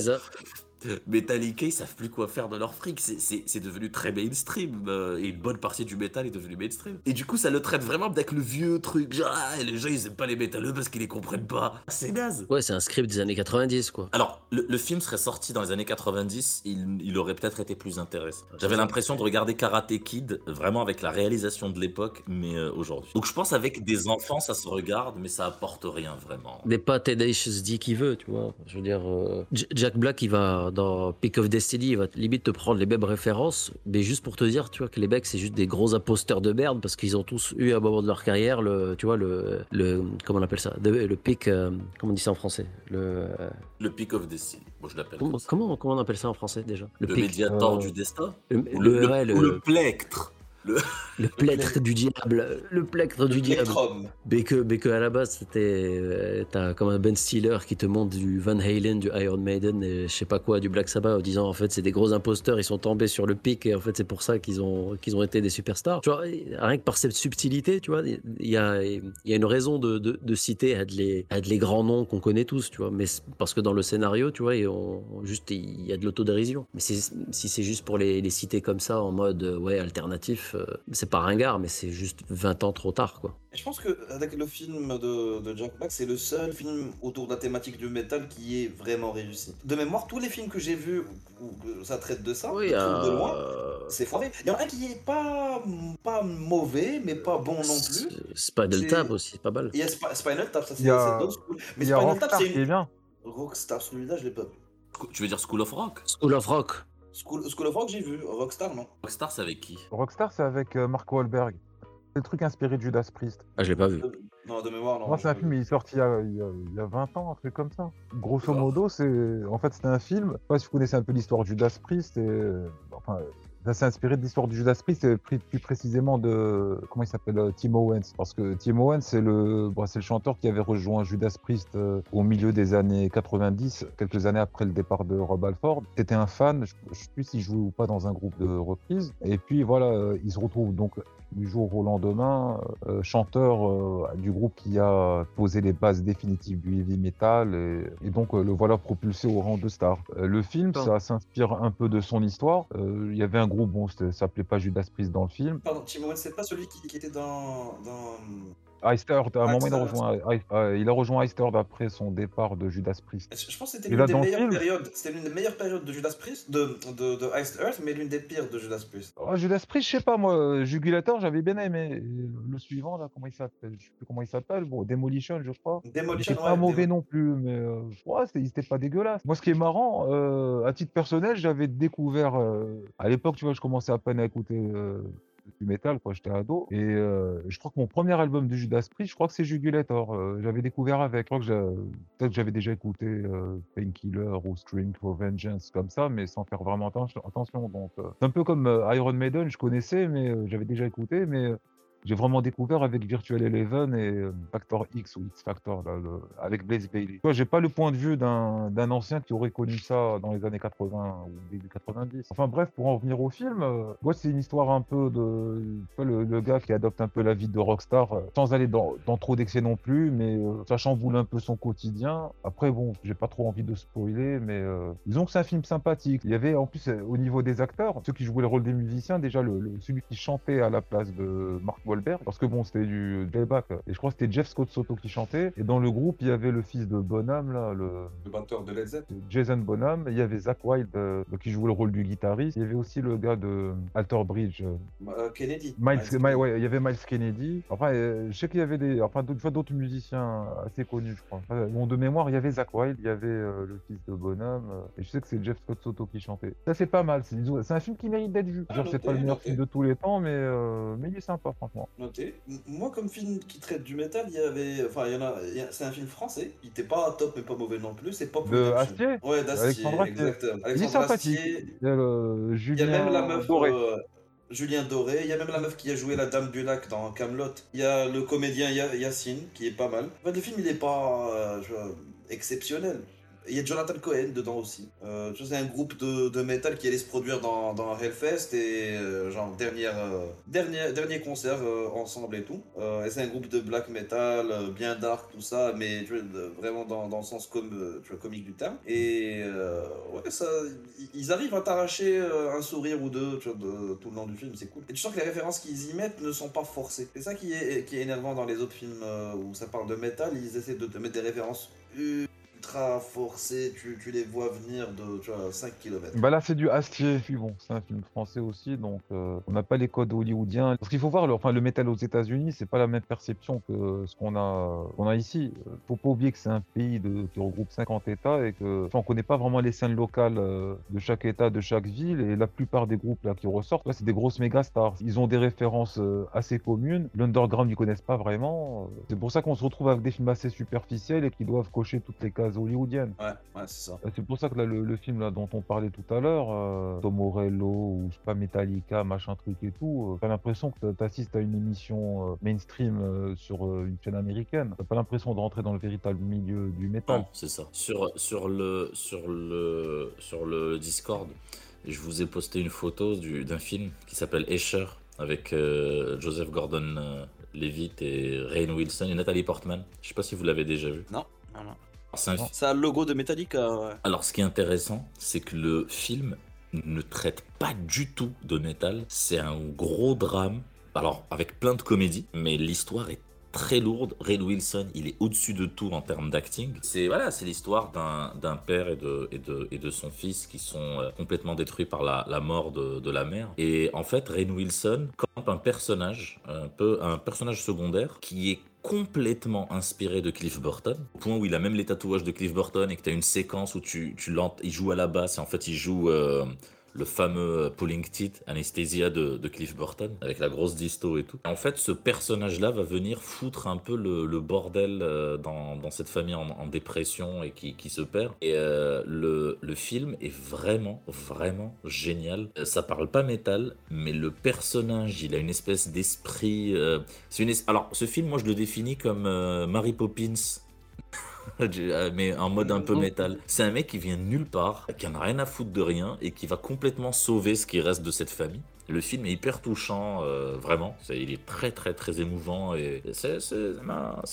Metallica, ils savent plus quoi faire de leur fric. C'est- devenu très mainstream. euh, et une bonne partie du métal est devenue mainstream. Et du coup, ça le traite vraiment avec le vieux truc. Genre, ah, les gens, ils aiment pas les métalleux parce qu'ils les comprennent pas. C'est naze. Ouais, c'est un script des années 90, quoi. Alors, le, le film serait sorti dans les années 90, il, il aurait peut-être été plus intéressant. J'avais l'impression de regarder Karate Kid, vraiment avec la réalisation de l'époque, mais euh, aujourd'hui. Donc je pense avec des enfants, ça se regarde, mais ça apporte rien vraiment. N'est pas Tenacious D qui veut, tu vois. Je veux dire, euh, Jack Black, il va dans Peak of Destiny, il va limite te prendre les mêmes références, mais juste pour te dire, tu vois, que les mecs, c'est juste des gros imposteurs de merde parce qu'ils ont tous eu à un moment de leur carrière le, tu vois, le, le comment on appelle ça, de- le pic, euh, comment on dit ça en français, le, euh, Le Peak of Destiny, moi je l'appelle. comment, comment, comment on appelle ça en français déjà? Le, pic, médiator euh, du destin? Le, Ou le, le, le- ouais, le- ou le plectre? Le plectre du diable, le plectre du diable. Mais que, mais que à la base, c'était. euh, T'as comme un Ben Stiller qui te montre du Van Halen, du Iron Maiden et je sais pas quoi, du Black Sabbath en disant en fait c'est des gros imposteurs, ils sont tombés sur le pic et en fait c'est pour ça qu'ils ont, qu'ils ont été des superstars. Tu vois, rien que par cette subtilité, tu vois, il y a, il y a une raison de, de, de citer à de les, à de les grands noms qu'on connaît tous, tu vois, mais parce que dans le scénario, tu vois, on, juste il y a de l'autodérision. Mais si c'est juste pour les, les citer comme ça en mode euh, ouais alternatif, euh, c'est pas ringard, mais c'est juste 20 ans trop tard, quoi. Et Je pense que avec le film de, de Jack Black, c'est le seul film autour de la thématique du métal qui est vraiment réussi. De mémoire, tous les films que j'ai vus où, où ça traite de ça, Oui, de euh, loin, c'est foiré. Il y en a un qui est pas, pas mauvais, mais pas bon non plus. Spinal Tap aussi, c'est pas mal. Il y a Sp- Spinal Tap, ça c'est a-. Mais Spinal Tap, c'est une. bien. Rockstar, celui-là, je l'ai pas. Tu veux dire School of Rock? School of Rock. School, School of Rock, j'ai vu. Rockstar, non. Rockstar, c'est avec qui Rockstar, c'est avec euh, Mark Wahlberg. C'est le truc inspiré de Judas Priest. Ah, je l'ai pas vu. De- Non, de mémoire, non. Moi, c'est un film, il est sorti il y, a, il y a- il y a 20 ans, un truc comme ça. Grosso modo, c'est en fait c'était un film. Je sais pas si vous connaissez un peu l'histoire de Judas Priest. Et... euh, Enfin, Ça s'est inspiré de l'histoire du Judas Priest, et plus précisément de comment il s'appelle euh, Tim Owens, parce que Tim Owens c'est le bon, c'est le chanteur qui avait rejoint Judas Priest euh, au milieu des années 90, quelques années après le départ de Rob Alford. C'était un fan, je, je sais plus s'il jouait ou pas dans un groupe de reprise. Et puis voilà, euh, il se retrouve donc du jour au lendemain, euh, chanteur euh, du groupe qui a posé les bases définitives du heavy metal et, et donc euh, le voilà propulsé au rang de star. Le film, ça s'inspire un peu de son histoire. Il y avait un bon, ça s'appelait pas Judas Priest dans le film. Pardon, Tim Owens, c'est pas celui qui, était dans... Ice Earth, à un moment, il a rejoint, Ice- euh, il a rejoint après son départ de Judas Priest. Je pense que c'était l'une des meilleures périodes. C'était l'une des meilleures périodes de Judas Priest, de, de, de Iced Earth, mais l'une des pires de Judas Priest. Oh, Judas Priest, je sais pas, moi, Jugulator, j'avais bien aimé. Le suivant, là, comment il s'appelle Je sais plus comment il s'appelle. Bon, Demolition, je crois. Demolition, C'est pas ouais, mauvais non plus, mais euh, ouais, c'était- pas dégueulasse. Moi, ce qui est marrant, euh, à titre personnel, j'avais découvert, euh, à l'époque, tu vois, je commençais à peine à écouter euh, du métal, quoi, j'étais ado. Et euh, je crois que mon premier album de Judas Priest, je crois que c'est Jugulator. Euh, j'avais découvert avec. Que peut-être que j'avais déjà écouté euh, Painkiller ou String for Vengeance comme ça, mais sans faire vraiment atten- attention. Donc, euh, c'est un peu comme Iron Maiden, je connaissais, mais j'avais déjà écouté, mais j'ai vraiment découvert avec Virtual Eleven et euh, Factor X ou X Factor, là, le- avec Blaze Bailey. Vois, j'ai pas le point de vue d'un ancien qui aurait connu ça dans les années 80 ou début 90. Enfin bref, pour en revenir au film, euh, moi c'est une histoire un peu de le, le gars qui adopte un peu la vie de rockstar, euh, sans aller dans, dans trop d'excès non plus, mais euh, ça chamboule un peu son quotidien. Après bon, j'ai pas trop envie de spoiler, mais euh, disons que c'est un film sympathique. Il y avait en plus euh, au niveau des acteurs, ceux qui jouaient le rôle des musiciens, déjà le, le- celui qui chantait à la place de Mark Wahlberg, parce que bon c'était du playback, et je crois que c'était Jeff Scott Soto qui chantait, et dans le groupe il y avait le fils de Bonham là, le Le batteur de Led Zeppelin. Jason Bonham, il y avait Zach Wild euh, qui jouait le rôle du guitariste, il y avait aussi le gars de Alter Bridge, euh, Euh, Kennedy. Miles, Miles Mi- ouais, il y avait Miles Kennedy. Enfin, euh, je sais qu'il y avait des, enfin, d'autres, musiciens assez connus, je crois. Enfin, bon, de mémoire, il y avait Zach Wild, il y avait le fils de Bonham, et je sais que c'est Jeff Scott Soto qui chantait. Ça, c'est pas mal. C'est, un film qui mérite d'être vu. Ah, Genre, c'est pas le meilleur film de tous les temps, mais, mais il est sympa, franchement. Noté. M- Moi, comme film qui traite du métal, il y avait. Enfin, il y en a. il y a- C'est un film français. Il était pas top, mais pas mauvais non plus. C'est Pop De Redemption. Astier Ouais, d'Astier. Exactement. Il est Alexandre sympathique. Astier. Il y a le Il y a même la meuf. Doré. euh, Julien Doré. Il y a même la meuf qui a joué la Dame du Lac dans Camelot. Il y a le comédien Ya- Yacine qui est pas mal. En fait, le film, il est pas euh, exceptionnel. Il y a Jonathan Cohen dedans aussi. Euh, c'est un groupe de, de métal qui allait se produire dans, dans Hellfest et euh, genre dernière, euh, dernier, dernier concert ensemble et tout. C'est un groupe de black metal, bien dark, tout ça, mais vraiment dans, dans le sens comme, tu vois, comique du terme. Et ouais, ça, ils- arrivent à t'arracher un sourire ou deux tout le long du film, c'est cool. Et tu sens que les références qu'ils y mettent ne sont pas forcées. C'est ça qui est, qui est énervant dans les autres films où ça parle de métal, ils essaient de te mettre des références ultra forcées, tu, les vois venir de tu vois, 5 km. Bah là, c'est du Astier. Puis bon, c'est un film français aussi, donc euh, on n'a pas les codes hollywoodiens. Parce qu'il faut voir, le, enfin, le métal aux États-Unis, c'est pas la même perception que ce qu'on a, qu'on a ici. Euh, Faut pas oublier que c'est un pays qui regroupe 50 États et que on connaît pas vraiment les scènes locales euh, de chaque État, de chaque ville. Et la plupart des groupes là qui ressortent, là, c'est des grosses méga stars. Ils ont des références assez communes. L'underground, ils connaissent pas vraiment. C'est pour ça qu'on se retrouve avec des films assez superficiels et qui doivent cocher toutes les cases hollywoodiennes. Ouais, ouais, c'est ça. C'est pour ça que là, le, le film là, dont on parlait tout à l'heure, euh, Tom Morello ou je sais pas Metallica, machin truc et tout, euh, t'as l'impression que t'a- t'assistes à une émission euh, mainstream euh, sur euh, une chaîne américaine. T'as pas l'impression de rentrer dans le véritable milieu du métal. Non, c'est ça. Sur, sur, le, sur, le, sur le Discord, je vous ai posté une photo du- d'un film qui s'appelle Escher avec euh, Joseph Gordon-Levitt et Rainn Wilson et Nathalie Portman. Je sais pas si vous l'avez déjà vu. Non, non, non. Un. Ça a le logo de Metallica. ouais. Alors, ce qui est intéressant, c'est que le film ne traite pas du tout de métal. C'est un gros drame. Alors, avec plein de comédie, mais l'histoire est très lourde. Ray Wilson, il est au-dessus de tout en termes d'acting. C'est voilà, c'est l'histoire d'un père et de, et, de, et de son fils qui sont euh, complètement détruits par la, la mort de, de la mère. Et en fait, Ray Wilson campe un personnage, un peu un personnage secondaire qui est complètement inspiré de Cliff Burton, au point où il a même les tatouages de Cliff Burton et que tu as une séquence où tu, tu il joue à la basse et en fait il joue euh, le fameux Pulling Teeth, Anesthesia de, Cliff Burton, avec la grosse disto et tout. En fait, ce personnage-là va venir foutre un peu le, bordel euh, dans, cette famille en, dépression et qui, se perd. Et euh, le, film est vraiment, vraiment génial. Euh, Ça parle pas métal, mais le personnage, il a une espèce d'esprit. euh, Alors, ce film, moi, je le définis comme euh, Mary Poppins euh, mais en mode un peu métal. C'est un mec qui vient de nulle part, qui en a rien à foutre de rien et qui va complètement sauver ce qui reste de cette famille. Le film est hyper touchant, euh, vraiment. Il est très très très émouvant et c'est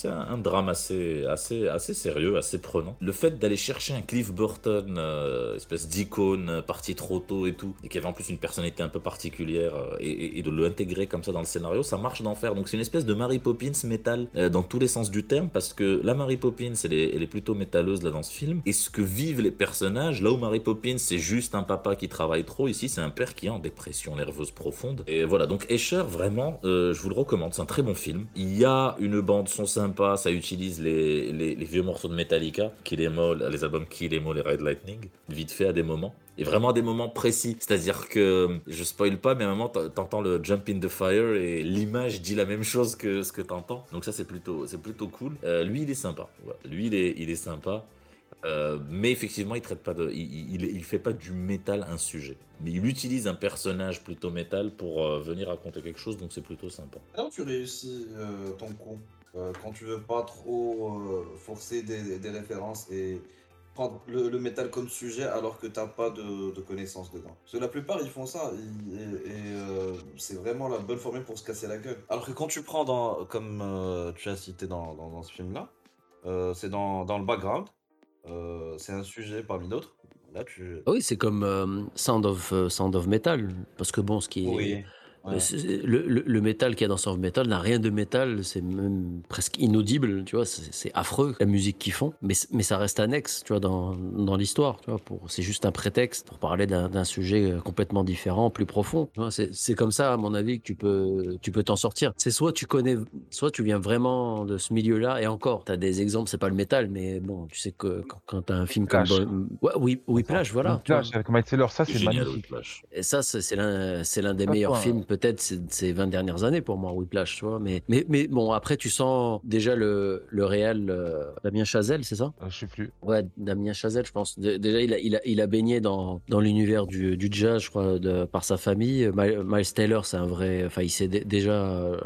un, drame assez, assez, assez sérieux, assez prenant. Le fait d'aller chercher un Cliff Burton, euh, espèce d'icône, euh, parti trop tôt et tout, et qui avait en plus une personnalité un peu particulière, et, et- de l'intégrer comme ça dans le scénario, ça marche d'enfer. Donc c'est une espèce de Mary Poppins métal dans tous les sens du terme, parce que la Mary Poppins, elle est, elle est plutôt métalleuse là dans ce film, et ce que vivent les personnages, là où Mary Poppins c'est juste un papa qui travaille trop, ici c'est un père qui est en dépression nerveuse profonde. Et voilà, donc Escher, vraiment, euh, je vous le recommande, c'est un très bon film. Il y a une bande son sympa, ça utilise les, vieux morceaux de Metallica, Kill Em All, les albums Kill Em All et Red Lightning, vite fait à des moments. Et vraiment à des moments précis. C'est-à-dire que, je spoil pas, mais à un moment, t'en- t'entends le Jump in the Fire et l'image dit la même chose que ce que t'entends. Donc ça, c'est plutôt, plutôt cool. Euh, lui, il est sympa. Lui, il est, il est sympa. Euh, mais effectivement, il traite pas de, il, il, fait pas du métal un sujet. Mais il utilise un personnage plutôt métal pour euh, venir raconter quelque chose, donc c'est plutôt sympa. Là où tu réussis euh, ton coup, quand tu veux pas trop forcer des, références et prendre le, métal comme sujet alors que t'as pas de, connaissances dedans? Parce que la plupart ils font ça et, c'est vraiment la bonne formule pour se casser la gueule. Alors que quand tu prends comme tu as cité dans, ce film-là, euh, c'est dans le background, euh, c'est un sujet parmi d'autres. Là tu... Ah Oui, c'est comme euh, Sound, of, euh, Sound of Metal. Parce que bon, ce qui est. Oui. Ouais. Le, le- le métal qu'il y a dans Sound of Metal n'a rien de métal, c'est même presque inaudible, tu vois, c'est affreux la musique qu'ils font, mais, ça reste annexe, tu vois, dans, dans l'histoire, tu vois, pour- c'est juste un prétexte pour parler d'un sujet euh, complètement différent, plus profond. C'est comme ça, à mon avis, que tu peux tu peux t'en sortir. C'est soit tu connais, soit tu viens vraiment de ce milieu-là, et encore, tu as des exemples, c'est pas le métal, mais bon, tu sais que quand, quand tu as un film comme... Ouais, oui, Whiplash, voilà. tu vois. Whiplash avec Mike Taylor, ça c'est génial, magnifique. Et ça, c'est l'un, des meilleurs films, peut-être, ces, ces 20 dernières années pour moi, Whiplash, tu vois. Mais, mais, mais bon, après, tu sens déjà le, le réel euh, Damien Chazelle, c'est ça? Euh, je sais plus. Ouais, Damien Chazelle, je pense. Dé- Déjà, il a, il a, il a baigné dans, dans l'univers du, du jazz, je crois, de, par sa famille. Miles Taylor, c'est un vrai. Enfin, il sait dé- déjà euh,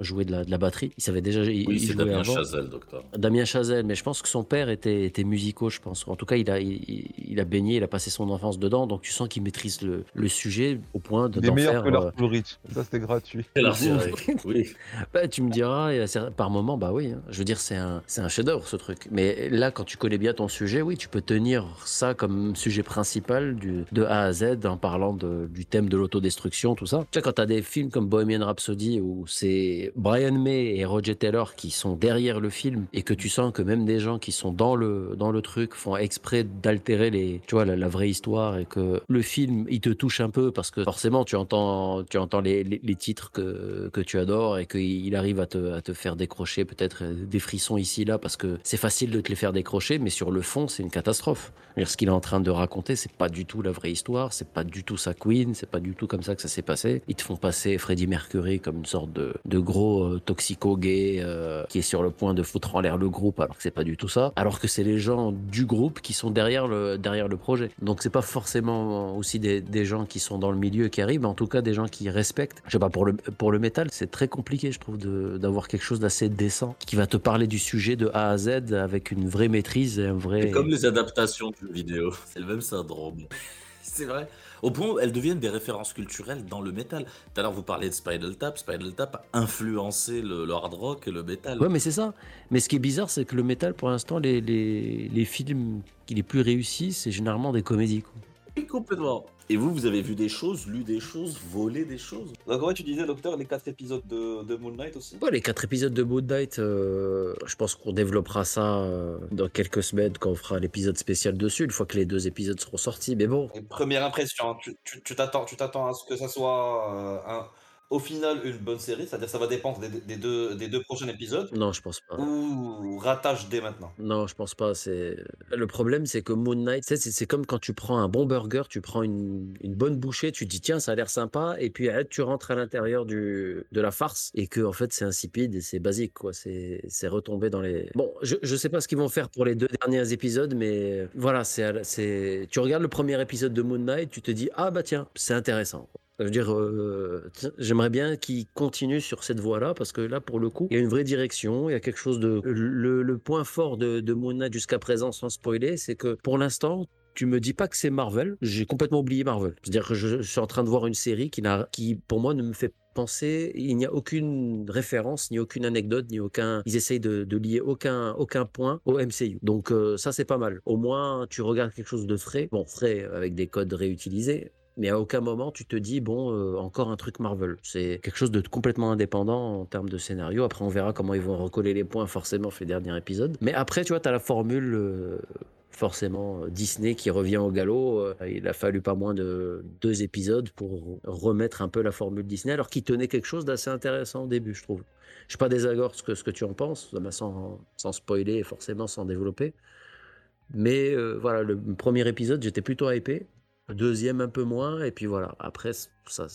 jouer de la, de la batterie. Il savait déjà. Il, Oui, il c'est Damien avant. Chazelle, docteur. Damien Chazelle, mais je pense que son père était, était musicaux, je pense. En tout cas, il a, il, il a baigné, il a passé son enfance dedans, donc tu sens qu'il maîtrise le, le sujet au point de Il est meilleur faire. que Rich. Ça c'était gratuit. Oui. bah, tu me diras, par moment, bah oui. hein. Je veux dire, c'est un, c'est un chef-d'œuvre ce truc. Mais là, quand tu connais bien ton sujet, oui, tu peux tenir ça comme sujet principal du, de A à Z en parlant de- du thème de l'autodestruction, tout ça. Tu sais, quand tu as des films comme Bohemian Rhapsody où c'est Brian May et Roger Taylor qui sont derrière le film et que tu sens que même des gens qui sont dans le, dans le truc font exprès d'altérer les, tu vois, la, la vraie histoire et que le film, il te touche un peu parce que forcément, tu entends, tu entends les, les, les titres que, que tu adores et qu'il arrive à te, à te faire décrocher peut-être euh, des frissons ici, là, parce que c'est facile de te les faire décrocher, mais sur le fond, c'est une catastrophe. Ce qu'il est en train de raconter, c'est pas du tout la vraie histoire, c'est pas du tout sa queen, c'est pas du tout comme ça que ça s'est passé. Ils te font passer Freddie Mercury comme une sorte de, de gros euh, toxico-gay euh, qui est sur le point de foutre en l'air le groupe, alors que c'est pas du tout ça. Alors que c'est les gens du groupe qui sont derrière le, derrière le projet. Donc c'est pas forcément aussi des, des gens qui sont dans le milieu qui arrivent, mais en tout cas des gens qui respectent. Je sais pas, pour le, pour le métal, c'est très compliqué, je trouve, d'avoir quelque chose d'assez décent qui va te parler du sujet de A à Z avec une vraie maîtrise et un vrai. C'est comme les adaptations de jeux vidéo, c'est le même syndrome. c'est vrai. Au point où elles deviennent des références culturelles dans le métal. Tout à l'heure, vous parlez de Spinal Tap. Spinal Tap a influencé le, le hard rock et le métal. Ouais, mais c'est ça. Mais ce qui est bizarre, c'est que le métal, pour l'instant, les, les, les films qui les plus réussis, c'est généralement des comédies. quoi. Oui, complètement. Et vous, vous avez vu des choses, lu des choses, volé des choses? Donc, ouais, tu disais, docteur, les quatre épisodes de, de Moon Knight aussi? Ouais, les quatre épisodes de Moon Knight, euh, je pense qu'on développera ça euh, dans quelques semaines quand on fera l'épisode spécial dessus, une fois que les deux épisodes seront sortis. Mais bon, Et Première impression, tu t'attends tu t'attends à ce que ça soit euh, un, au final une bonne série C'est-à-dire ça va dépendre des, des deux, des deux prochains épisodes Non, je pense pas. ou ratage dès maintenant? Non, je pense pas. C'est le problème, c'est que Moon Knight, tu sais, c'est c'est comme quand tu prends un bon burger, tu prends une, une bonne bouchée, tu te dis tiens, ça a l'air sympa, et puis eh, tu rentres à l'intérieur du de la farce et que en fait c'est insipide et c'est basique quoi. C'est c'est retombé dans les. Bon, je je sais pas ce qu'ils vont faire pour les deux derniers épisodes, mais voilà, c'est à la- c'est tu regardes le premier épisode de Moon Knight, tu te dis ah bah tiens, c'est intéressant. Je veux dire, euh, j'aimerais bien qu'il continue sur cette voie-là parce que là, pour le coup, il y a une vraie direction, il y a quelque chose de. Le, point fort de, de jusqu'à présent, sans spoiler, c'est que pour l'instant, tu me dis pas que c'est Marvel. J'ai complètement oublié Marvel. C'est-à-dire que je, suis en train de voir une série qui, pour moi, ne me fait penser. Il n'y a aucune référence, ni aucune anecdote, ni aucun. Ils essayent de, de lier aucun, aucun point au MCU. Donc euh, ça, c'est pas mal. Au moins, tu regardes quelque chose de frais. Bon, frais avec des codes réutilisés. Mais à aucun moment tu te dis bon euh, encore un truc Marvel. C'est quelque chose de complètement indépendant en termes de scénario. Après on verra comment ils vont recoller les points forcément fait dernier épisode. Mais après tu vois tu as la formule euh, forcément euh, Disney qui revient au galop. Il a fallu pas moins de deux épisodes pour remettre un peu la formule Disney alors qu'il tenait quelque chose d'assez intéressant au début je trouve. Je suis pas désaccord ce que ce que tu en penses, sans spoiler et forcément sans développer. Mais voilà, le premier épisode, j'étais plutôt hypé. Deuxième, un peu moins. Et puis voilà, après, ça,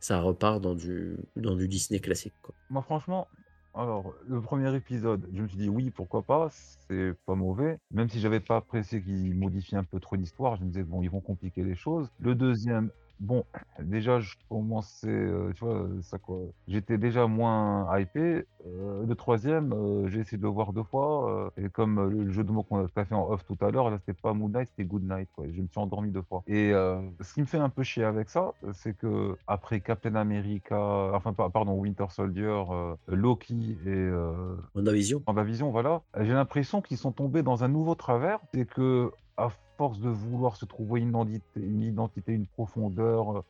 ça repart dans du, dans du Disney classique. Moi, franchement, alors, le premier épisode, je me suis dit oui, pourquoi pas, c'est pas mauvais. Même si j'avais pas apprécié qu'ils modifient un peu trop l'histoire, je me disais, bon, ils vont compliquer les choses. Le deuxième, bon, déjà, je commençais, euh, tu vois, ça quoi. J'étais déjà moins hypé. Euh, le troisième, euh, j'ai essayé de le voir deux fois. euh, et comme euh, le jeu de mots qu'on a fait en off tout à l'heure, là, c'était pas Moon Knight, c'était Good Night, quoi. Je me suis endormi deux fois. Et euh, ce qui me fait un peu chier avec ça, c'est que après Captain America, enfin, pa- pardon, Winter Soldier, euh, Loki et euh, WandaVision WandaVision, voilà, j'ai l'impression qu'ils sont tombés dans un nouveau travers. C'est que, à force de vouloir se trouver une identité, une, profondeur, euh,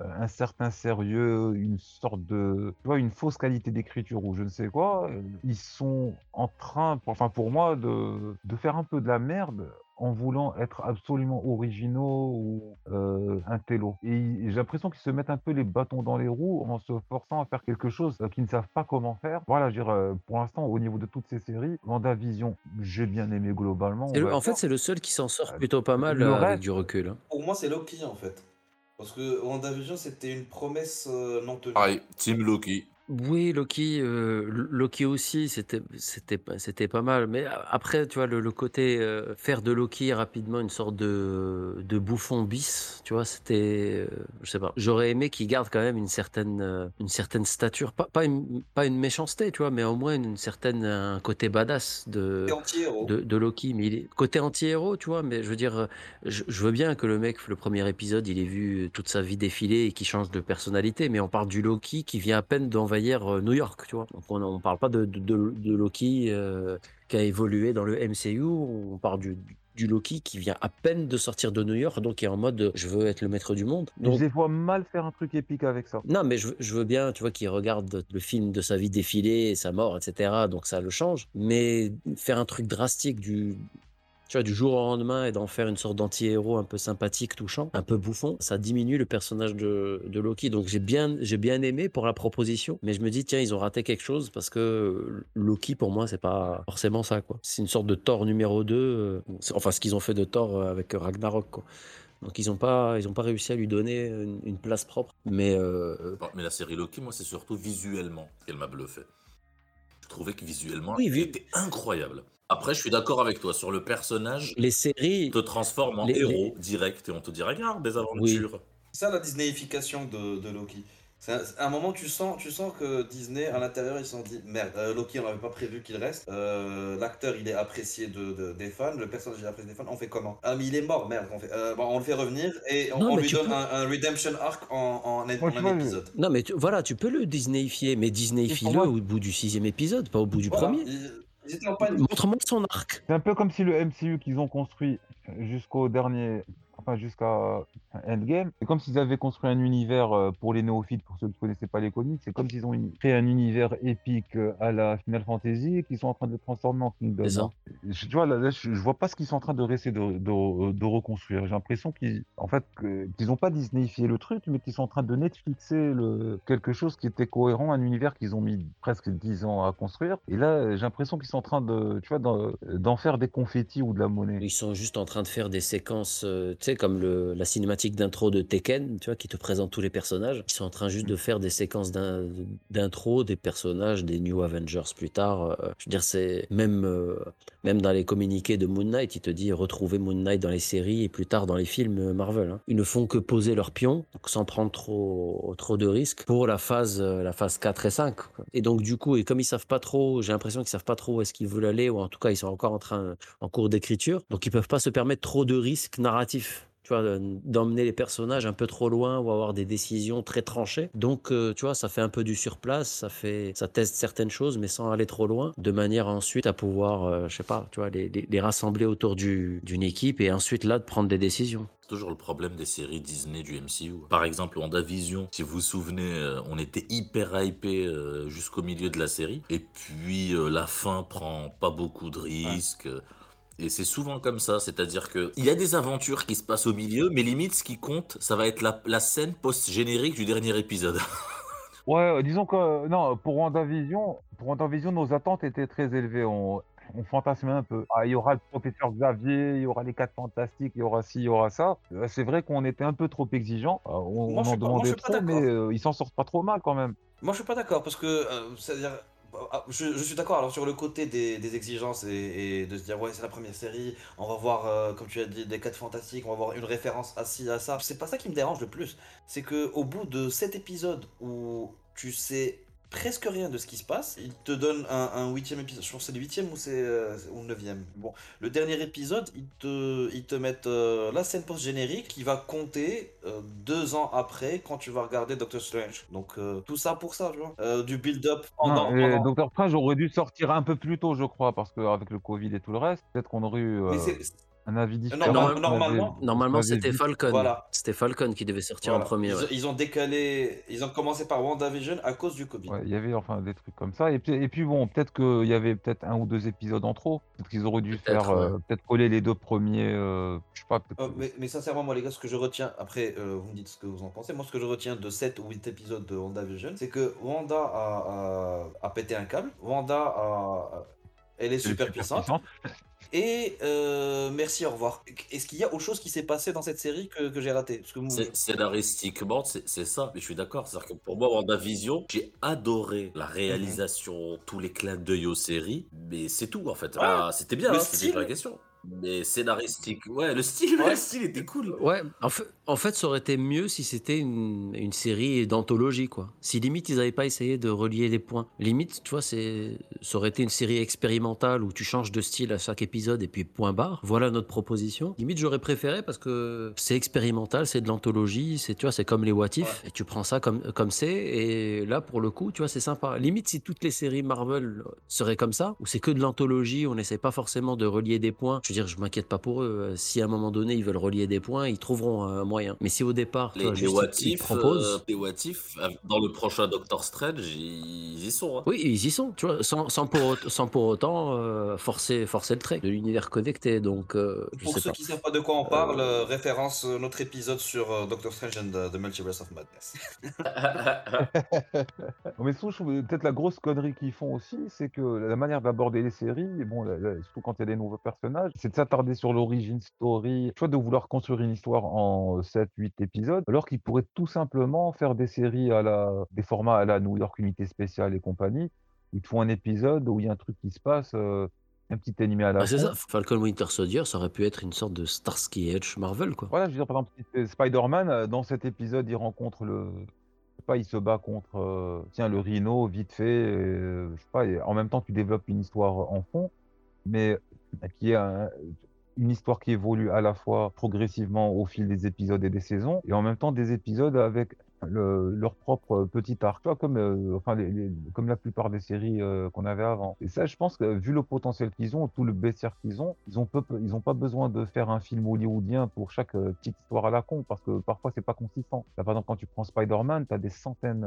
un certain sérieux, une sorte de, tu vois, une fausse qualité d'écriture ou je ne sais quoi, euh, ils sont en train, pour- enfin pour moi, de, de faire un peu de la merde en voulant être absolument originaux ou euh, intello. Et ils- j'ai l'impression qu'ils se mettent un peu les bâtons dans les roues en se forçant à faire quelque chose euh, qu'ils ne savent pas comment faire. Voilà, je veux dire, euh, pour l'instant, au niveau de toutes ces séries, WandaVision, j'ai bien aimé globalement. Et le- en fait, c'est le seul qui s'en sort Euh, plutôt pas mal euh, avec du recul. hein. Pour moi, c'est Loki en fait. Parce que WandaVision, c'était une promesse euh, non tenue. Pareil, Team Loki. Oui, Loki, euh, Loki aussi, c'était c'était pas c'était pas mal. Mais a- après, tu vois, le, le côté euh, faire de Loki rapidement une sorte de de bouffon bis, tu vois, c'était, euh, je sais pas. J'aurais aimé qu'il garde quand même une certaine euh, une certaine stature, pas pas une pas une méchanceté, tu vois, mais au moins une certaine un côté badass de anti-héros. de, de Loki, mais il est côté anti-héros, tu vois. Mais je veux dire, euh, je, je veux bien que le mec, le premier épisode, il ait vu toute sa vie défiler et qu'il change de personnalité, mais on parle du Loki qui vient à peine d'envahir euh, New York, tu vois. Donc on, on parle pas de, de, de- de Loki euh, qui a évolué dans le MCU, on parle du, du Loki qui vient à peine de sortir de New York, donc qui est en mode je veux être le maître du monde. Je Donc les vois mal faire un truc épique avec ça. non, mais je, veux- je veux bien, tu vois, qu'il regarde le film de sa vie défiler, sa mort, etc. Donc ça le change. Mais faire un truc drastique du, tu vois, du jour au lendemain et d'en faire une sorte d'anti-héros un peu sympathique, touchant, un peu bouffon, ça diminue le personnage de, de Loki. Donc j'ai bien, j'ai bien aimé pour la proposition, mais je me dis tiens, ils ont raté quelque chose parce que Loki pour moi c'est pas forcément ça quoi. C'est une sorte de Thor numéro 2, euh, enfin ce qu'ils ont fait de Thor euh, avec Ragnarok quoi. Donc ils ont pas, ils ont pas réussi à lui donner une, une place propre. Mais euh, Bon, mais la série Loki, moi, c'est surtout visuellement qu'elle m'a bluffé. Je trouvais que visuellement, Oui, elle vu- était incroyable. Après, je suis d'accord avec toi sur le personnage. les séries, te transforme en Les- héros direct et on te dit regarde des aventures. C'est ça la Disneyification de, de Loki. Un- à un moment, tu sens, tu sens que Disney, à l'intérieur, ils se sont dit merde, euh, Loki, on n'avait pas prévu qu'il reste. Euh, L'acteur, il est apprécié de, de- des fans. Le personnage, il est apprécié des fans. On fait comment? Ah, mais il est mort, merde. On, fait, euh, bon, on le fait revenir et on, Non, on mais lui donne peux- un, un redemption arc en, en, un- Moi, épisode. non mais tu- voilà, tu peux le Disneyifier, mais Disneyifie-le moi- au bout du sixième épisode, pas au bout du Voilà, premier. Ils étaient en panne. Montre-moi son arc. C'est un peu comme si le MCU qu'ils ont construit jusqu'au dernier, enfin jusqu'à Endgame, c'est comme s'ils avaient construit un univers euh, pour les néophytes, pour ceux qui ne connaissaient pas les comics, c'est comme s'ils ont créé un univers épique euh, à la Final Fantasy et qu'ils sont en train de transformer en Kingdom. Ça. Je, tu vois, là, là, je, je vois pas ce qu'ils sont en train de réessayer de, de, de reconstruire. J'ai l'impression qu'ils, en fait, qu'ils n'ont pas Disneyfié le truc, mais qu'ils sont en train de Netflixer le, quelque chose qui était cohérent, un univers qu'ils ont mis presque 10 ans à construire. Et là, j'ai l'impression qu'ils sont en train de, tu vois, d'en d'en faire des confettis ou de la monnaie. Ils sont juste en train de faire des séquences, euh, tu sais, comme le, la cinématique d'intro de Tekken, tu vois, qui te présente tous les personnages. Ils sont en train juste de faire des séquences d'in- d'intro des personnages des New Avengers plus tard. Euh, je veux dire, c'est même, euh, même dans les communiqués de Moon Knight, il te dit retrouver Moon Knight dans les séries et plus tard dans les films Marvel. hein. Ils ne font que poser leurs pions, donc sans prendre trop, trop de risques pour la phase, euh, la phase 4 et 5. quoi. Et donc, du coup, et comme ils savent pas trop, j'ai l'impression qu'ils savent pas trop où est-ce qu'ils veulent aller, ou en tout cas, ils sont encore en train en cours d'écriture. Donc ils peuvent pas se permettre trop de risques narratifs. Tu vois, d'emmener les personnages un peu trop loin ou avoir des décisions très tranchées. Donc, euh, tu vois, ça fait un peu du surplace, ça fait, ça teste certaines choses, mais sans aller trop loin, de manière ensuite à pouvoir, euh, je sais pas, tu vois, les, les- les rassembler autour du- d'une équipe et ensuite là de prendre des décisions. C'est toujours le problème des séries Disney du MCU. Par exemple, WandaVision, si vous vous souvenez, euh, on était hyper hypé jusqu'au milieu de la série. Et puis la fin prend pas beaucoup de risques. Et c'est souvent comme ça, c'est-à-dire que il y a des aventures qui se passent au milieu, mais limite ce qui compte, ça va être la, la scène post-générique du dernier épisode. Ouais, euh, disons que euh, non, pour WandaVision, pour WandaVision, nos attentes étaient très élevées. On, on fantasmait un peu. Ah, il y aura le professeur Xavier, il y aura les quatre fantastiques, il y aura ci, il y aura ça. Euh, C'est vrai qu'on était un peu trop exigeants. Euh, on Moi, on je en suis pas- moi, demandait trop, mais euh, ils s'en sortent pas trop mal quand même. Moi, je suis pas d'accord parce que, euh, c'est-à-dire, je, je suis d'accord. Alors sur le côté des, exigences et, et de se dire ouais, c'est la première série, on va voir, euh, comme tu as dit, des 4 fantastiques, on va voir une référence à ci à ça. C'est pas ça qui me dérange le plus. C'est que au bout de cet épisode où tu sais presque rien de ce qui se passe, il te donne un, huitième épisode. Je pense que c'est le huitième ou c'est euh, ou neuvième. Bon, le dernier épisode, ils te, ils te mettent euh, la scène post-générique qui va compter euh, deux ans après quand tu vas regarder Doctor Strange. Donc euh, tout ça pour ça, tu vois. Du build-up pendant. Pendant- Docteur Strange aurait dû sortir un peu plus tôt, je crois, parce qu'avec le Covid et tout le reste, peut-être qu'on aurait eu Mais un avis différent. avait- normalement- c'était Falcon. Voilà. C'était Falcon qui devait sortir voilà. en premier. Ils, ouais. ils ont décalé, ils ont commencé par WandaVision à cause du Covid. Ouais, il y avait enfin des trucs comme ça. Et puis, et puis bon, peut-être qu'il y avait peut-être un ou deux épisodes en trop. Peut-être qu'ils auraient dû faire, euh, peut-être coller les deux premiers. euh, je sais pas. Euh, mais, mais sincèrement, moi, les gars, ce que je retiens, après, euh, vous me dites ce que vous en pensez. Moi, ce que je retiens de 7 ou 8 épisodes de WandaVision, c'est que Wanda a, a, a pété un câble. Wanda a. Elle est Elle est super puissante. Et euh, merci, au revoir. Est-ce qu'il y a autre chose qui s'est passé dans cette série que, que j'ai raté Parce que Scénaristiquement, c'est c'est ça, mais je suis d'accord. C'est-à-dire que pour moi, WandaVision, j'ai adoré la réalisation, tous les clins d'œil aux séries, mais c'est tout en fait. Ah, c'était bien, hein, c'était la question. Mais scénaristique, ouais, le style, Ouais. le style était cool. Ouais, en fait, en fait, ça aurait été mieux si c'était une, une série d'anthologie, quoi. Si limite, ils n'avaient pas essayé de relier les points. Limite, tu vois, c'est, ça aurait été une série expérimentale où tu changes de style à chaque épisode et puis point barre. Voilà notre proposition. Limite, j'aurais préféré parce que c'est expérimental, c'est de l'anthologie, c'est, tu vois, c'est comme les What If, et tu prends ça comme, comme c'est, et là, pour le coup, tu vois, c'est sympa. Limite, si toutes les séries Marvel seraient comme ça, où c'est que de l'anthologie, on n'essaie pas forcément de relier des points. Je veux dire, je m'inquiète pas pour eux. Si à un moment donné, ils veulent relier des points, ils trouveront un moyen. Mais si au départ, tu Les, vois, les what ils if, proposent. euh, les what if, euh, dans le prochain Doctor Strange, ils y sont. hein. Oui, ils y sont, tu vois, sans, sans pour, sans pour autant euh, forcer, forcer le trait de l'univers connecté. Donc, euh, je Pour sais ceux pas. qui savent pas de quoi on parle, euh, référence euh, notre épisode sur euh, Doctor Strange and the, the Multiverse of Madness. Mais surtout, je trouve peut-être la grosse connerie qu'ils font aussi, c'est que la manière d'aborder les séries, et bon, surtout quand il y a des nouveaux personnages, c'est de s'attarder sur l'origine story, choix de vouloir construire une histoire en 7-8 épisodes, alors qu'ils pourraient tout simplement faire des séries à la, des formats à la New York Unité Spéciale et compagnie, où ils te font un épisode où il y a un truc qui se passe, euh, un petit animé à la Ah, c'est ça, Falcon Winter Soldier, ça aurait pu être une sorte de Starsky Edge Marvel, quoi. Voilà, je veux dire, par exemple, euh, Spider-Man, euh, dans cet épisode, il rencontre le. Pas, il se bat contre euh, tiens, le rhino, vite fait. euh, je sais pas, et en même temps, tu développes une histoire en fond, mais euh, qui est un- une histoire qui évolue à la fois progressivement au fil des épisodes et des saisons, et en même temps des épisodes avec le- leur propre petit arc, comme, euh, enfin, comme la plupart des séries euh, qu'on avait avant. Et ça, je pense que vu le potentiel qu'ils ont, tout le baissière qu'ils ont, ils ont, peu, ils ont pas besoin de faire un film hollywoodien pour chaque euh, petite histoire à la con, parce que parfois, c'est pas consistant. Là, par exemple, quand tu prends Spider-Man, tu as des centaines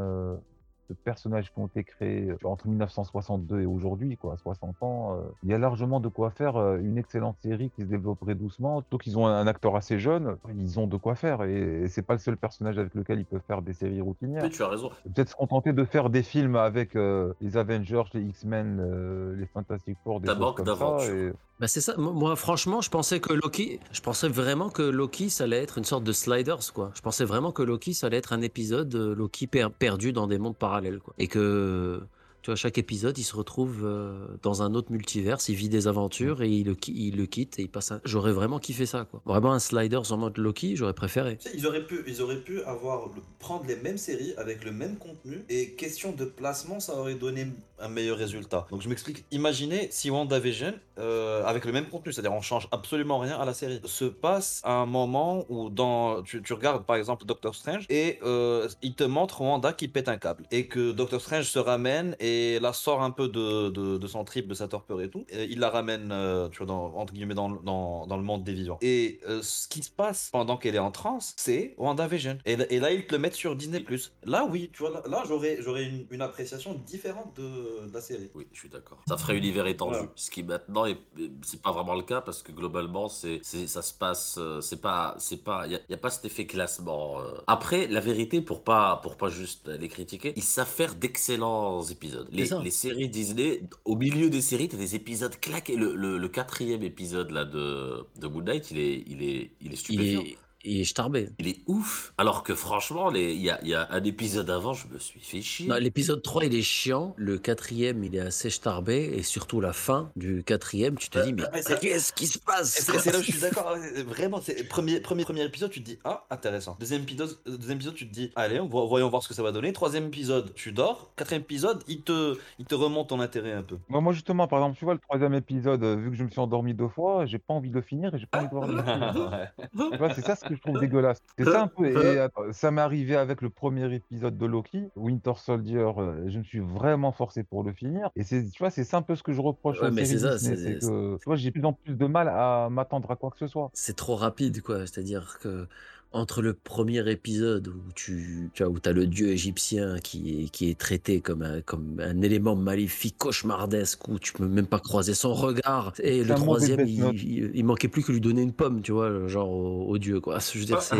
de personnages qui ont été créés euh, entre 1962 et aujourd'hui, quoi, 60 ans. euh, il y a largement de quoi faire euh, une excellente série qui se développerait doucement. Surtout qu'ils ont un, un acteur assez jeune, ils ont de quoi faire. Et, et c'est pas le seul personnage avec lequel ils peuvent faire des séries routinières. Mais tu as raison. Peut-être se contenter de faire des films avec euh, les Avengers, les X-Men, euh, les Fantastic Four, des choses comme ça. Et... Bah c'est ça. Moi, moi, franchement, je pensais que Loki, je pensais vraiment que Loki, ça allait être une sorte de Sliders, quoi. Je pensais vraiment que Loki, ça allait être un épisode euh, Loki per- perdu dans des mondes parallèles, Et que, tu vois, chaque épisode, il se retrouve euh, dans un autre multivers, il vit des aventures et il le, il quitte et il passe. J'aurais vraiment kiffé ça. Vraiment un Sliders en mode Loki, j'aurais préféré. Ils auraient pu, ils auraient pu avoir prendre les mêmes séries avec le même contenu et question de placement, ça aurait donné un meilleur résultat. Donc je m'explique. Imaginez si WandaVision, euh, avec le même contenu, c'est-à-dire on change absolument rien à la série, se passe un moment où dans, tu, tu regardes par exemple Doctor Strange et euh, il te montre Wanda qui pète un câble et que Doctor Strange se ramène et la sort un peu de, de, de son trip, de sa torpeur et tout. Et il la ramène, euh, tu vois, dans, entre guillemets, dans, dans, dans le monde des vivants. Et euh, ce qui se passe pendant qu'elle est en transe, c'est WandaVision. Et, là- et là, ils te le mettent sur Disney+. Là, oui, tu vois, là, là, j'aurais, j'aurais une, une appréciation différente de, de la série. Oui, je suis d'accord. Ça ferait univers étendu. Voilà. Ce qui maintenant est, c'est pas vraiment le cas parce que globalement, c'est, c'est, ça se passe, euh, c'est pas, c'est pas, y a, y a pas cet effet classement. Après, la vérité, pour pas, pour pas juste les critiquer, ils savent faire d'excellents épisodes. Les, séries Disney, au milieu des séries, t'as des épisodes claqués. Le, le, le quatrième épisode là de, de Good Night, il est, il est, il est Il stupéfiant. est, il est starbé. Il est ouf. Alors que franchement, les- il y a, il y a un épisode avant, je me suis fait chier. L'épisode 3, il est chiant. Le quatrième, il est assez starbé. Et surtout, la fin du quatrième, tu te dis, mais ça- qu'est-ce qui se passe? C'est là où je suis d'accord. ouais, Vraiment, c'est premier, premier, premier épisode, tu te dis ah intéressant. Deuxième épisode, euh, deuxième épisode, tu te dis allez, on va- voyons voir ce que ça va donner. Troisième épisode, tu dors. Quatrième épisode, il te, il te remonte ton intérêt un peu. Moi, moi, justement, par exemple, tu vois, le troisième épisode, euh, vu que je me suis endormi deux fois, j'ai pas envie de le finir et j'ai pas envie de voir le. Ouais. C'est ça ce que je trouve dégueulasse. C'est ça un peu. Et attends, ça m'est arrivé avec le premier épisode de Loki, Winter Soldier. euh, je me suis vraiment forcé pour le finir. Et c'est, tu vois, c'est ça un peu ce que je reproche Ouais, aux mais c'est ça, c'est- que, tu vois, j'ai de plus en plus de mal à m'attendre à quoi que ce soit. c'est trop rapide, quoi. C'est-à-dire que entre le premier épisode où tu, tu vois, où as le dieu égyptien qui est, qui est traité comme un, comme un élément maléfique, cauchemardesque, où tu peux même pas croiser son regard, et le troisième, il, il- il manquait plus que lui donner une pomme, tu vois, genre au, au dieu, quoi. Je veux dire, c'est,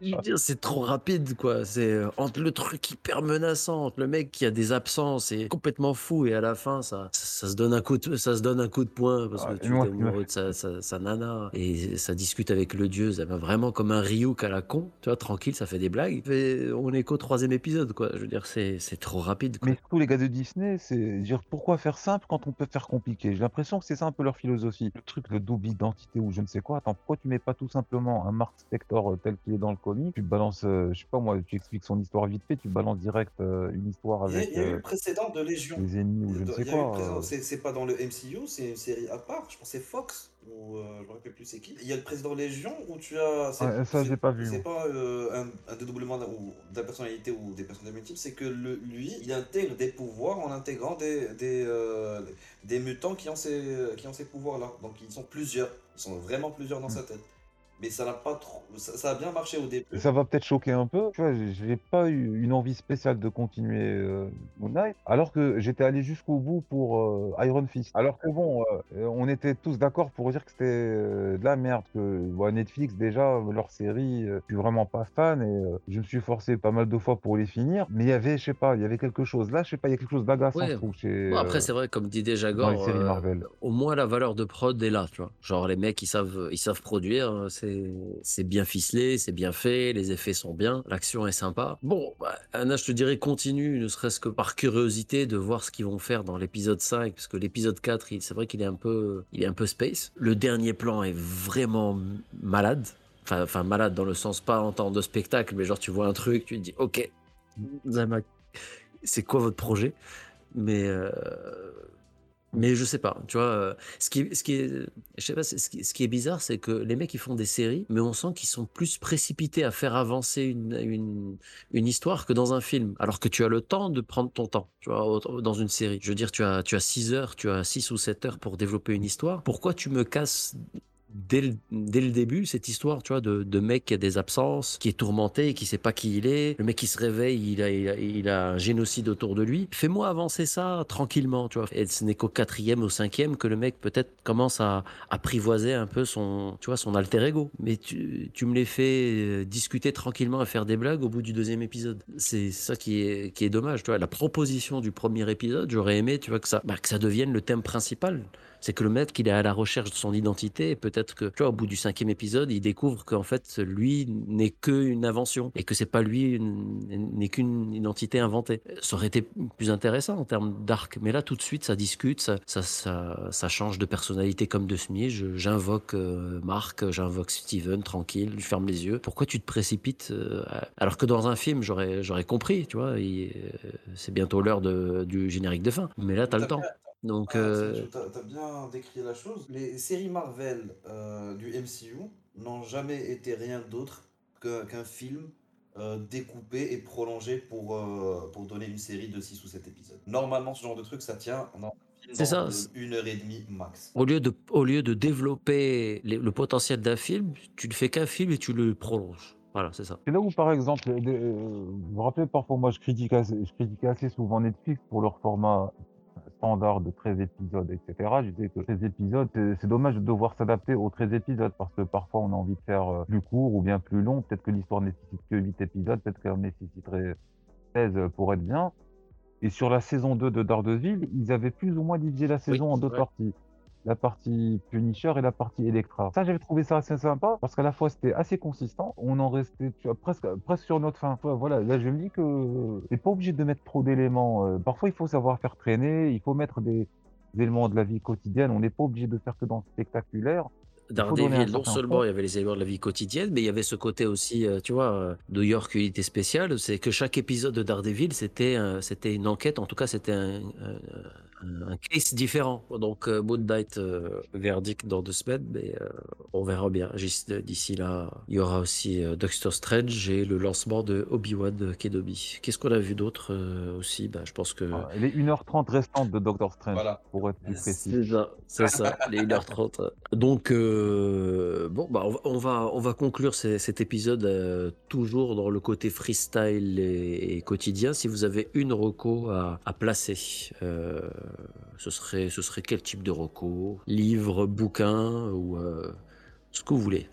je veux dire, c'est trop rapide, quoi. C'est euh, entre le truc hyper menaçant, entre le mec qui a des absences et complètement fou, et à la fin, ça, ça, ça se donne un coup de, ça se donne un coup de poing parce Ah, que tu es amoureux de sa, sa, sa nana et ça discute avec le dieu, ça va vraiment comme un Ryuk à la con, tu vois, tranquille, ça fait des blagues. Et on est qu'au troisième épisode, quoi. Je veux dire, c'est, c'est trop rapide, quoi. Mais surtout, les gars de Disney, c'est dire pourquoi faire simple quand on peut faire compliqué? J'ai l'impression que c'est ça un peu leur philosophie. Le truc de double identité ou je ne sais quoi. Attends, pourquoi tu mets pas tout simplement un Mark Spector euh, tel qu'il est dans le comic? Tu balances, euh, je sais pas moi, tu expliques son histoire vite fait, tu balances direct euh, une histoire Il y a, avec il y a eu euh, le précédent de Légion. les ennemis ou je ne sais le quoi. euh. C'est pas dans le MCU, c'est une série à part. Je pense c'est Fox ou euh, je me rappelle plus c'est qui. Il y a le président Légion où tu as. ça, j'ai pas vu, C'est pas euh, un, un dédoublement de la personnalité ou des personnalités multiples, c'est que le- lui, il intègre des pouvoirs en intégrant des des, euh, des mutants qui ont ces qui ont ces pouvoirs-là. Donc ils sont plusieurs. Ils sont vraiment plusieurs dans sa tête. Mais ça n'a pas trop. Ça, ça a bien marché au début. Ça va peut-être choquer un peu. Tu vois, j'ai- pas eu une envie spéciale de continuer euh, Moon Knight, alors que j'étais allé jusqu'au bout pour euh, Iron Fist. Alors que bon, euh, on était tous d'accord pour dire que c'était euh, de la merde, que bon, Netflix déjà leur série, euh, je suis vraiment pas fan et euh, je me suis forcé pas mal de fois pour les finir. Mais il y avait, je sais pas, il y avait quelque chose. Là, je sais pas, il y a quelque chose d'agaçant, Ouais. je trouve. Chez, Bon, après, euh, c'est vrai, comme dit déjà Gore, euh, au moins la valeur de prod est là, tu vois. Genre, les mecs, ils savent, ils savent produire, hein, c'est, c'est bien ficelé, c'est bien fait, les effets sont bien, l'action est sympa. Bon, bah, Anna, je te dirais, continue, ne serait-ce que par curiosité de voir ce qu'ils vont faire dans l'épisode 5, parce que l'épisode 4, il- c'est vrai qu'il est un peu, il est un peu space. Le dernier plan est vraiment malade. Enfin, malade dans le sens pas en temps de spectacle, mais genre, tu vois un truc, tu te dis, ok, c'est quoi votre projet? Mais, euh, Mais je sais pas, tu vois, euh, ce qui, ce qui est, je sais pas, ce qui, est bizarre, c'est que les mecs ils font des séries, mais on sent qu'ils sont plus précipités à faire avancer une, une, histoire que dans un film, alors que tu as le temps de prendre ton temps, tu vois, dans une série. Je veux dire, tu as, tu as 6 heures, tu as 6 ou 7 heures pour développer une histoire. Pourquoi tu me casses dès le, début, cette histoire, tu vois, de, mec qui a des absences, qui est tourmenté, qui sait pas qui il est. Le mec qui se réveille, il a, un génocide autour de lui. Fais-moi avancer ça tranquillement, tu vois. Et ce n'est qu'au quatrième, au cinquième que le mec peut-être commence à apprivoiser un peu son, tu vois, son alter ego. Mais tu, me les fais euh, discuter tranquillement et faire des blagues au bout du deuxième épisode. C'est ça qui est, qui est dommage, tu vois. La proposition du premier épisode, j'aurais aimé, tu vois, que ça, bah, que ça devienne le thème principal. C'est que le mec, il est à la recherche de son identité et peut-être que, tu vois, au bout du cinquième épisode, il découvre qu'en fait, lui n'est qu'une invention et que c'est pas lui, n'est qu'une identité inventée. Ça aurait été plus intéressant en termes d'arc. Mais là, tout de suite, ça discute, ça, ça, ça, ça change de personnalité comme de smige. J'invoque euh, Marc, j'invoque Steven, tranquille, je ferme les yeux. Pourquoi tu te précipites euh, Alors que dans un film, j'aurais, compris, tu vois, euh, c'est bientôt l'heure du générique de fin. Mais là, t'as le temps. Donc, Ah, euh, T'as t'as bien décrit la chose. Les séries Marvel euh, du MCU n'ont jamais été rien d'autre qu'un film euh, découpé et prolongé pour, euh, pour donner une série de 6 ou 7 épisodes. Normalement, ce genre de truc, ça tient dans un film C'est ça, de c'est- une heure et demie max. Au lieu de, au lieu de développer les- le potentiel d'un film, tu ne fais qu'un film et tu le prolonges. Voilà, c'est ça. C'est là où, par exemple, vous vous rappelez, parfois, moi, je critique assez, je critiquais assez souvent Netflix pour leur format standard de 13 épisodes, etc. Je disais que 13 épisodes, c'est dommage de devoir s'adapter aux 13 épisodes parce que parfois, on a envie de faire euh, plus court ou bien plus long. Peut-être que l'histoire nécessite que 8 épisodes, peut-être qu'elle nécessiterait 16 pour être bien. Et sur la saison 2 de Daredevil, ils avaient plus ou moins divisé la saison en deux vrai. parties. La partie Punisher et la partie Electra. Ça, j'avais trouvé ça assez sympa parce qu'à la fois c'était assez consistant. On en restait presque, presque sur notre fin. Voilà, là je me dis que t'es pas obligé de mettre trop d'éléments. Euh, Parfois, il faut savoir faire traîner, il faut mettre des, éléments de la vie quotidienne. On n'est pas obligé de faire que dans spectaculaire. Daredevil, non seulement il y avait les éléments de la vie quotidienne, mais il y avait ce côté aussi, euh, tu vois, euh, New York Unité Spéciale, c'est que chaque épisode de Daredevil, c'était un- c'était une enquête, en tout cas c'était un, un- case différent. Donc euh, Moon Knight, euh, verdict dans deux semaines, mais euh, on verra bien. Euh, D'ici là, il y aura aussi euh, Doctor Strange et le lancement de Obi-Wan Kenobi. Qu'est-ce qu'on a vu d'autre euh, aussi? Bah, Je pense que... Et les 1h30 restantes de Doctor Strange, Voilà. pour être plus précis. C'est ça, c'est ça, les 1h30. Donc, euh, bon, bah, on, va, on, va, on va conclure ce- cet épisode euh, toujours dans le côté freestyle et, quotidien. Si vous avez une reco à, placer, euh, ce, serait, ce serait quel type de reco? Livre, bouquin ou ce que vous voulez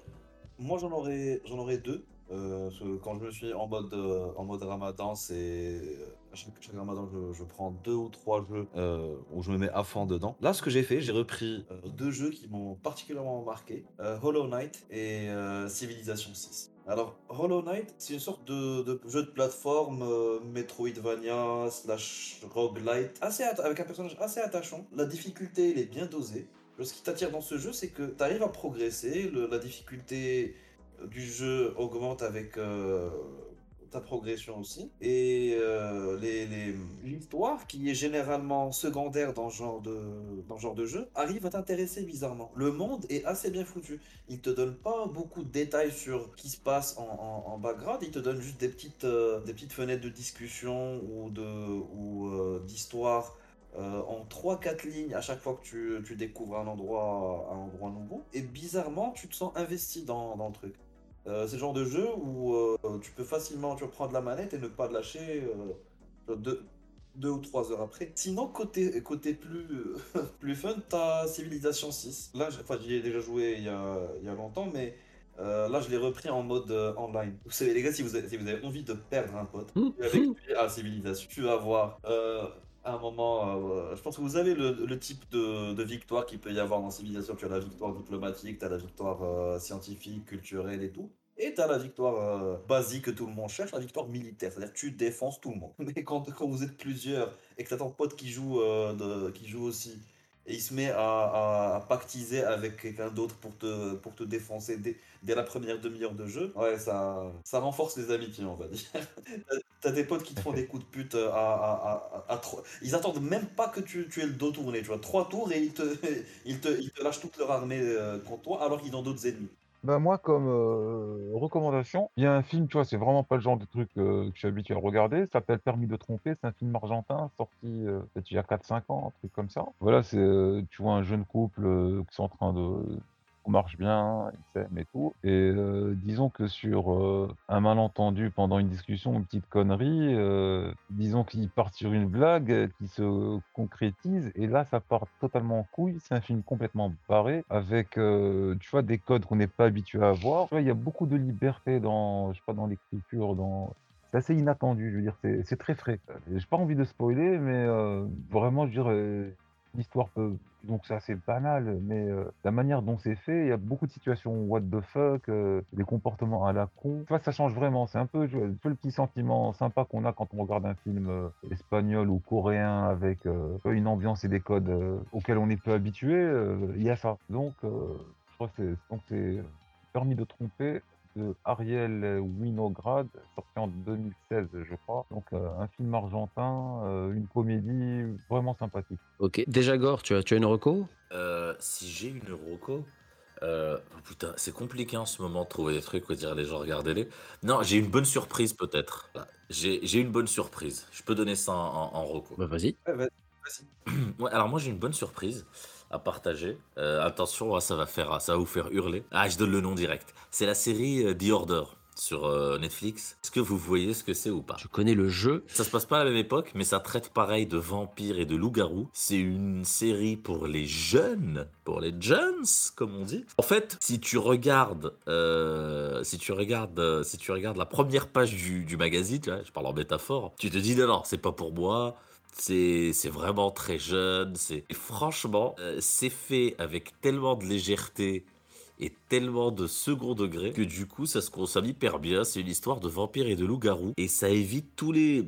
Moi, j'en j'en aurais deux. Euh, quand je me suis en mode, euh, en mode ramadan, c'est. euh, chaque, ramadan, je, prends deux ou trois jeux euh, où je me mets à fond dedans. Là, ce que j'ai fait, j'ai repris deux jeux qui m'ont particulièrement marqué Hollow Knight et Civilization 6. Alors, Hollow Knight, c'est une sorte de, jeu de plateforme Metroidvania slash roguelite, assez avec un personnage assez attachant. La difficulté, elle est bien dosée. Ce qui t'attire dans ce jeu, c'est que tu arrives à progresser. la difficulté du jeu augmente avec euh, ta progression aussi. Et euh, l'histoire, qui est généralement secondaire dans ce genre de, dans genre de jeu, arrive à t'intéresser bizarrement. Le monde est assez bien foutu. Il te donne pas beaucoup de détails sur ce qui se passe en, en- en background. Il te donne juste des petites, euh, des petites fenêtres de discussion ou d'histoire euh, en 3-4 lignes à chaque fois que tu, tu découvres un endroit, un endroit nouveau. Et bizarrement, tu te sens investi dans, dans le truc. Euh, c'est le genre de jeu où euh, tu peux facilement tu prendre la manette et ne pas lâcher euh, deux, deux ou trois heures après. Sinon, côté, côté plus, plus fun, t'as Civilization 6. Là, j'y ai déjà joué il y a, il y a longtemps, mais euh, là, je l'ai repris en mode euh, online. Vous savez, les gars, si vous avez, si vous avez envie de perdre un pote, Mmh. avec lui à Civilization, tu vas voir euh, à un moment. euh, je pense que vous avez le, type de, victoire qu'il peut y avoir dans Civilization. Tu as la victoire diplomatique, tu as la victoire euh, scientifique, culturelle et tout. Et tu as la victoire euh, basique que tout le monde cherche, la victoire militaire. C'est-à-dire tu défonces tout le monde. Mais quand, quand vous êtes plusieurs et que tu as ton pote qui joue, qui joue aussi et il se met à, pactiser avec quelqu'un d'autre pour te, pour te défoncer dès, la première demi-heure de jeu, ouais, ça, renforce les amitiés, on va dire. T'as- des potes qui te font des coups de pute à, à, à, à trois- Ils attendent même pas que tu, tu aies le dos tourné, tu vois. Trois tours et ils te, ils te, ils te lâchent toute leur armée euh, contre toi alors qu'ils ont d'autres ennemis. Bah moi, comme euh, recommandation, il y a un film, tu vois, c'est vraiment pas le genre de truc euh, que je suis habitué à regarder. Ça s'appelle Permis de tromper. C'est un film argentin sorti euh, peut-être il y a 4-5 ans, un truc comme ça. Voilà, c'est, euh, tu vois, un jeune couple euh, qui sont en train de tout marche bien, ils s'aiment et tout. Et euh, disons que sur euh, un malentendu pendant une discussion, une petite connerie, euh, disons qu'il part sur une blague qui se concrétise, et là, ça part totalement en couille. C'est un film complètement barré, avec, tu vois, des codes qu'on n'est pas habitué à voir. Il y a beaucoup de liberté dans, je sais pas, dans l'écriture, dans... C'est assez inattendu, je veux dire, c'est très frais. J'ai pas envie de spoiler, mais vraiment, je dirais, l'histoire peut. Donc c'est assez banal, mais euh, la manière dont c'est fait, il y a beaucoup de situations what the fuck, euh, des comportements à la con. Tu vois, ça change vraiment. C'est un peu, le petit sentiment sympa qu'on a quand on regarde un film euh, espagnol ou coréen avec une ambiance et des codes auxquels on est peu habitué. Il y a ça. Donc, je crois que c'est permis de tromper de Ariel Winograd, sorti en 2016, je crois. Donc, euh, un film argentin, euh, une comédie vraiment sympathique. Ok. Déjà, Gore, tu as, tu as une reco? Euh, si j'ai une roco, euh, oh putain, c'est compliqué en ce moment de trouver des trucs où dire les gens regardez-les. Non, j'ai une bonne surprise peut-être. J'ai j'ai une bonne surprise. Je peux donner ça en, en, en roco. Bah, vas-y. Ouais, vas- vas-y. Ouais, alors moi j'ai une bonne surprise à partager. Euh, attention, ça va faire, ça va vous faire hurler. Ah, je donne le nom direct. C'est la série euh, The Order sur euh, Netflix. Est-ce que vous voyez ce que c'est ou pas? Je connais le jeu. Ça se passe pas à la même époque, mais ça traite pareil de vampires et de loups-garous. C'est une série pour les jeunes, pour les jeunes, comme on dit. En fait, si tu regardes, euh, si tu regardes, euh, si tu regardes la première page du, du magazine, tu vois, je parle en métaphore, tu te dis non, non, c'est pas pour moi. C'est vraiment très jeune. C'est franchement, euh, c'est fait avec tellement de légèreté et tellement de second degré que du coup ça se consomme hyper bien. C'est une histoire de vampires et de loups-garous et ça évite tous les,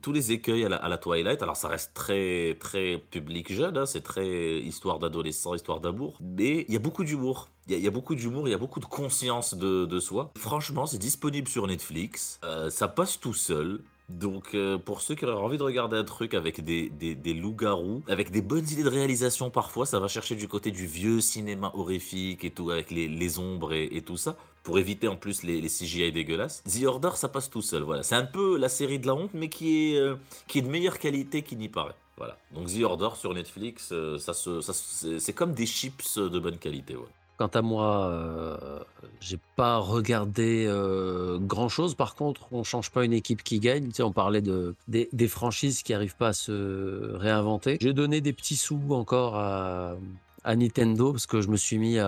tous les écueils à la, Twilight. Alors ça reste très très public jeune, hein, c'est très histoire d'adolescent, histoire d'amour, mais il y a beaucoup d'humour. Il y, a- beaucoup d'humour, il y a beaucoup de conscience de, de soi. Franchement, c'est disponible sur Netflix. Euh, ça passe tout seul. Donc, euh, pour ceux qui auraient envie de regarder un truc avec des, loups-garous, avec des bonnes idées de réalisation parfois, ça va chercher du côté du vieux cinéma horrifique et tout, avec les, les ombres et, tout ça, pour éviter en plus les, CGI dégueulasses. The Order, ça passe tout seul, voilà. C'est un peu la série de la honte, mais qui est, euh, qui est de meilleure qualité qu'il n'y paraît. Voilà. Donc The Order sur Netflix, euh, ça c'est comme des chips de bonne qualité, ouais. Quant à moi, euh, j'ai pas regardé euh, grand chose. Par contre, on change pas une équipe qui gagne. On parlait de, des, franchises qui arrivent pas à se réinventer. J'ai donné des petits sous encore à, Nintendo parce que je me suis mis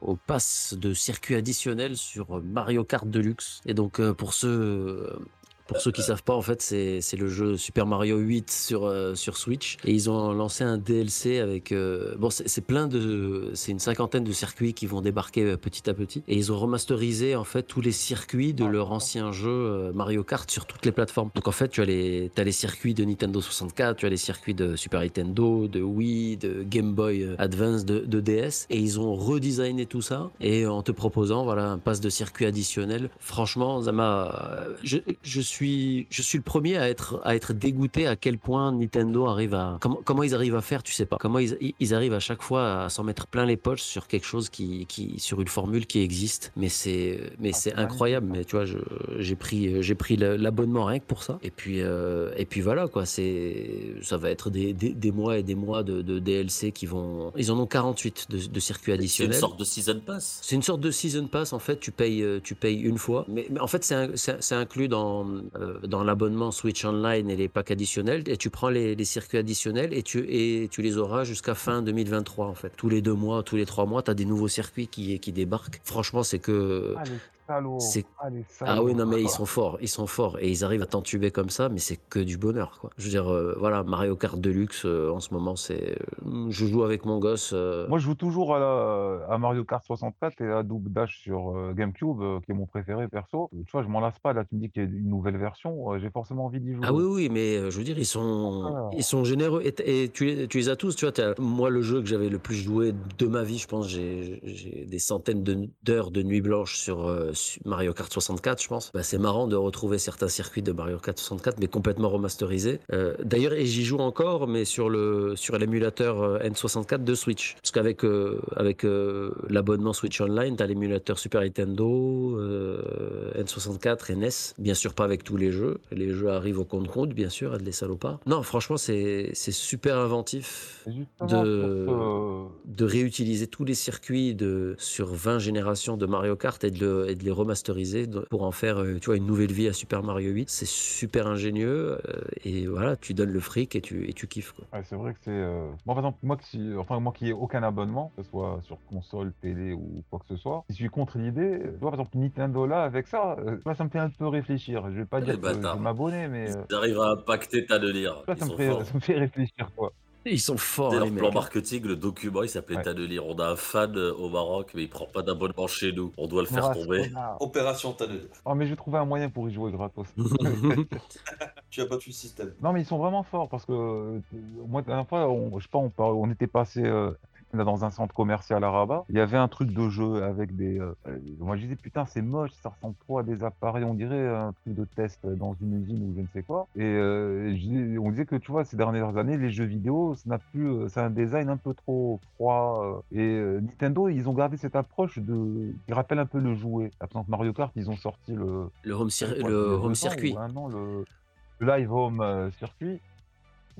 au pass de circuit additionnel sur Mario Kart Deluxe. Et donc, euh, pour ceux. Pour ceux qui savent pas, en fait, c'est c'est le jeu Super Mario 8 sur, euh, sur Switch. Et ils ont lancé un DLC avec. euh, bon, c'est plein de. C'est une cinquantaine de circuits qui vont débarquer euh, petit à petit. Et ils ont remasterisé, en fait, tous les circuits de leur ancien jeu euh, Mario Kart sur toutes les plateformes. Donc, en fait, tu as les, as les circuits de Nintendo 64, tu as les circuits de Super Nintendo, de Wii, de Game Boy euh, Advance, de, de DS. Et ils ont redesigné tout ça. Et en te proposant, voilà, un pass de circuit additionnel. Franchement, ça m'a. Je, je suis, je suis le premier à être, à être dégoûté à quel point Nintendo arrive à. Comment, comment ils arrivent à faire, tu sais pas. Comment ils, ils arrivent à chaque fois à s'en mettre plein les poches sur quelque chose qui, qui sur une formule qui existe. Mais c'est, mais Ah, c'est incroyable. Mais tu vois, j'ai pris, j'ai pris l'abonnement rien que pour ça. Et puis, euh, et puis voilà quoi. C'est, ça va être des, des, des mois et des mois de, de DLC qui vont. Ils en ont 48 de, de circuits C'est une additionnels. sorte de season pass. C'est une sorte de season pass en fait. Tu payes, euh, tu payes une fois, mais, mais en fait c'est inclus dans dans l'abonnement Switch Online et les packs additionnels. Et tu prends les, les circuits additionnels et tu et tu les auras jusqu'à fin 2023 en fait. Tous les deux mois, tous les trois mois, tu as des nouveaux circuits qui qui débarquent. Franchement, c'est que Ah. C'est- Ah, Ah oui, non, mais ils sont forts, ils sont forts. Et ils arrivent à t'entuber comme ça, mais c'est que du bonheur, quoi. Je veux dire, euh, voilà, Mario Kart Deluxe, euh, en ce moment, c'est. euh, Je joue avec mon gosse. euh, Moi, je joue toujours à, la- à Mario Kart 64 et à Double Dash sur GameCube, qui est mon préféré perso. Tu vois, je m'en lasse pas. Là, tu me dis qu'il y a une nouvelle version, j'ai forcément envie d'y jouer. Ah oui, oui, mais je veux dire, ils sont, Ah. ils sont généreux. Et, et tu, les- tu les as tous, tu vois. t'as- Moi, le jeu que j'avais le plus joué de ma vie, je pense, j'ai j'ai des centaines de- d'heures de nuit blanche sur Mario Kart 64, je pense. Bah, c'est marrant de retrouver certains circuits de Mario Kart 64, mais complètement remasterisés. Euh, D'ailleurs, et j'y joue encore, mais sur le sur l'émulateur euh, N64 de Switch. Parce qu'avec euh, avec euh, l'abonnement Switch Online, tu as l'émulateur Super Nintendo, euh, N64 et NES. Bien sûr, pas avec tous les jeux. Les jeux arrivent au compte-compte, bien sûr, aide les salopards. Non, franchement, c'est super inventif de, de réutiliser tous les circuits de, sur 20 générations de Mario Kart et de, le- et de les remasteriser de- pour en faire euh, tu vois, une nouvelle vie à Super Mario 8. C'est super ingénieux euh, et voilà, tu donnes le fric et tu, et tu kiffes. Quoi. Ouais, c'est vrai que c'est. euh, Moi, par exemple, moi qui, enfin, moi qui ai aucun abonnement, que ce soit sur console, télé ou quoi que ce soit, je suis contre l'idée. Tu vois, par exemple, Nintendo là, avec ça, euh, moi, ça me fait un peu réfléchir. Je vais pas Les dire que je vais m'abonner, mais euh, Ils arrivent à impacter ta délire. là, ça me, fait, ça me fait réfléchir, quoi. Ils sont forts, les leur mecs. plan hein. marketing, le document, il s'appelait Ouais. Tannelier. On a un fan euh, au Maroc, mais il prend pas d'abonnement chez nous. On doit le faire tomber. Opération Tannelier. Oh, mais je vais trouver un moyen pour y jouer gratos. Tu as battu le système. Non, mais ils sont vraiment forts parce que euh, moi, la dernière fois, on, je sais pas, on, on était passé euh, dans un centre commercial à Rabat. Il y avait un truc de jeu avec des. euh, euh, moi, je disais, putain, c'est moche, ça ressemble trop à des appareils. On dirait un truc de test dans une usine ou je ne sais quoi. Et euh, je on disait que, tu vois, ces dernières années, les jeux vidéo, ça n'a plus. C'est un design un peu trop froid. et euh, Nintendo, ils ont gardé cette approche de. qui rappelle un peu le jouet. Exemple, Mario Kart, ils ont sorti le. Le home, cir- quoi, le home circuit. ou le, le live home circuit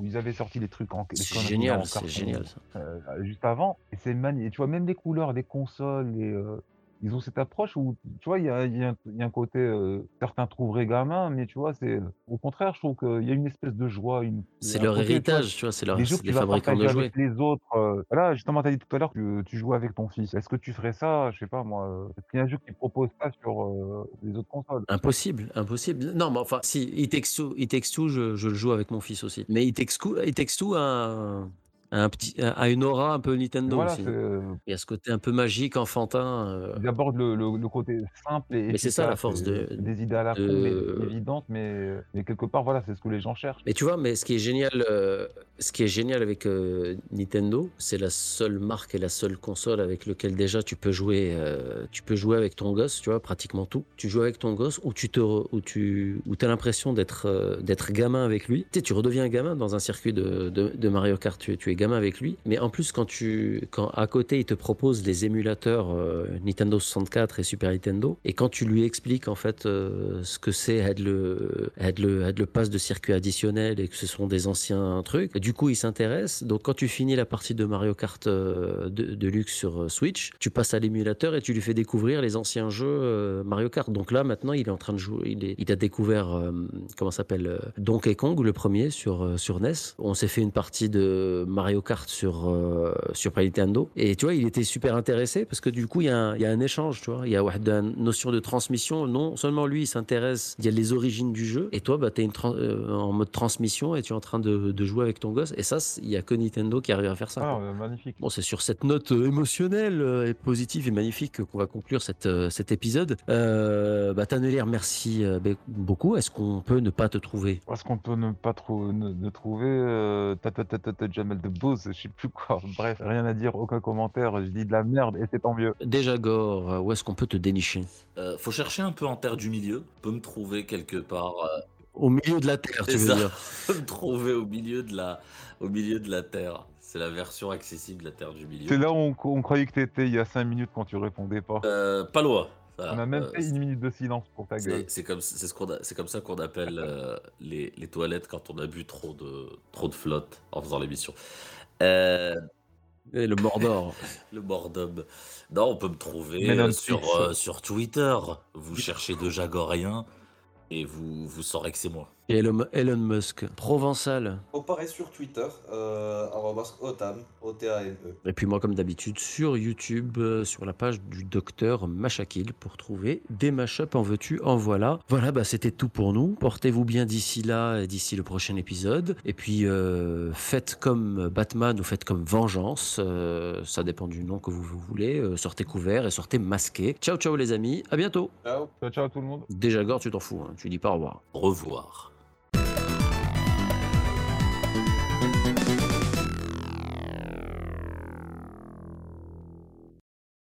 où ils avaient sorti les trucs en C'est génial, c'est génial. ça. euh, juste avant et c'est magnifique Et tu vois même les couleurs les consoles les euh, ils ont cette approche où tu vois il y a, il y a un- il y a un côté euh, certains trouveraient gamin mais tu vois c'est au contraire je trouve qu'il y a une espèce de joie une C'est leur côté, héritage, tu vois, c'est leur- les jeux les fabricants de jouets. avec les autres. euh, Voilà, justement, tu as dit tout à l'heure que tu joues avec ton fils. Est-ce que tu ferais ça, je sais pas moi, euh, est-ce qu'il y a un jeu qui propose ça sur euh, les autres consoles? Impossible, impossible. Non, mais enfin, si, It Takes Two, It Takes Two, je, je le joue avec mon fils aussi. Mais It Takes Two, It Takes Two a, un- a un petit, a une aura un peu Nintendo Voilà, aussi. c'est, euh, Il y a ce côté un peu magique, enfantin. euh, Ils abordent le, le- le côté simple et Mais c'est ça, la force de- euh, des idées à la de- mais évidentes, mais, mais quelque part, voilà, c'est ce que les gens cherchent. Mais tu vois, mais ce qui est génial, euh, ce qui est génial avec euh, Nintendo, c'est la seule marque et la seule console avec laquelle déjà tu peux jouer, euh, tu peux jouer avec ton gosse, tu vois, pratiquement tout. Tu joues avec ton gosse ou tu te, re- ou tu, ou as l'impression d'être, euh, d'être gamin avec lui. Tu sais, tu redeviens gamin dans un circuit de, de, de Mario Kart. Tu, tu es gamin avec lui. Mais en plus, quand tu, quand à côté il te propose des émulateurs euh, Nintendo 64 et Super Nintendo, et quand tu lui expliques en fait euh, ce que c'est être le, être le, être le pass de circuit additionnel et que ce sont des anciens trucs, du coup il s'intéresse. Donc quand tu finis la partie de Mario Kart euh, de, de luxe sur Switch, tu passes à l'émulateur et tu lui fais découvrir les anciens jeux Mario Kart. Donc là maintenant il est en train de jouer, il, est, il a découvert comment s'appelle Donkey Kong le premier sur sur NES. On s'est fait une partie de Mario Kart sur euh, sur Nintendo et tu vois il était super intéressé parce que du coup il y, a un- il y a un échange, tu vois, il y a une notion de transmission. Non seulement lui il s'intéresse, il y a les origines du jeu et toi bah t'es une tran- euh, en mode transmission et tu es en train de, de jouer avec ton gosse et ça il y a que Nintendo qui arrive à faire ça. Ah, quoi. magnifique. Bon, c'est sur cette note euh, émotionnelle euh, et positive et magnifique qu'on va conclure cette, euh, cet épisode. Euh, bah, Tanelier, merci be- beaucoup. Est-ce qu'on peut ne pas te trouver? Est-ce qu'on peut ne pas ne, ne trouver euh, ta ta ta Jamel de Je sais plus quoi. Bref, rien à dire, aucun commentaire. Je dis de la merde et c'est tant mieux. Déjà, Gore, euh, où est-ce qu'on peut te dénicher? Euh, faut chercher un peu en terre du milieu. Peut me trouver quelque part. euh, Au milieu de la Terre, tu C'est veux ça. dire peut me trouver au milieu de la, au milieu de la terre. C'est la version accessible de la terre du milieu. C'est là où on, on croyait que t'étais il y a 5 minutes quand tu répondais pas. Euh, pas loin. Voilà. On a même Euh, fait une minute de silence pour ta gueule. C'est comme, c'est ce qu'on a- c'est comme ça qu'on appelle euh, les, les toilettes quand on a bu trop de, trop de flotte en faisant l'émission. Euh, Et le Mordor. le boredom. Non, on peut me trouver non, euh, sur, euh, sur Twitter. Vous cherchez de Jagorien et vous, vous saurez que c'est moi. Et Elon, Elon Musk, Provençal. Oh, pareil sur Twitter, euh, otam, O-T-A-M-E. Et puis moi, comme d'habitude, sur YouTube, euh, sur la page du docteur Machakil pour trouver des mashups en veux-tu, en voilà. Voilà, bah, c'était tout pour nous. Portez-vous bien d'ici là et d'ici le prochain épisode. Et puis, euh, faites comme Batman ou faites comme Vengeance. euh, ça dépend du nom que vous, vous voulez. Euh, sortez couvert et sortez masqué. Ciao, ciao les amis. À bientôt. Ciao. Ciao, ciao tout le monde. Déjà, Gore, tu t'en fous. hein. Tu dis pas au revoir. Au revoir.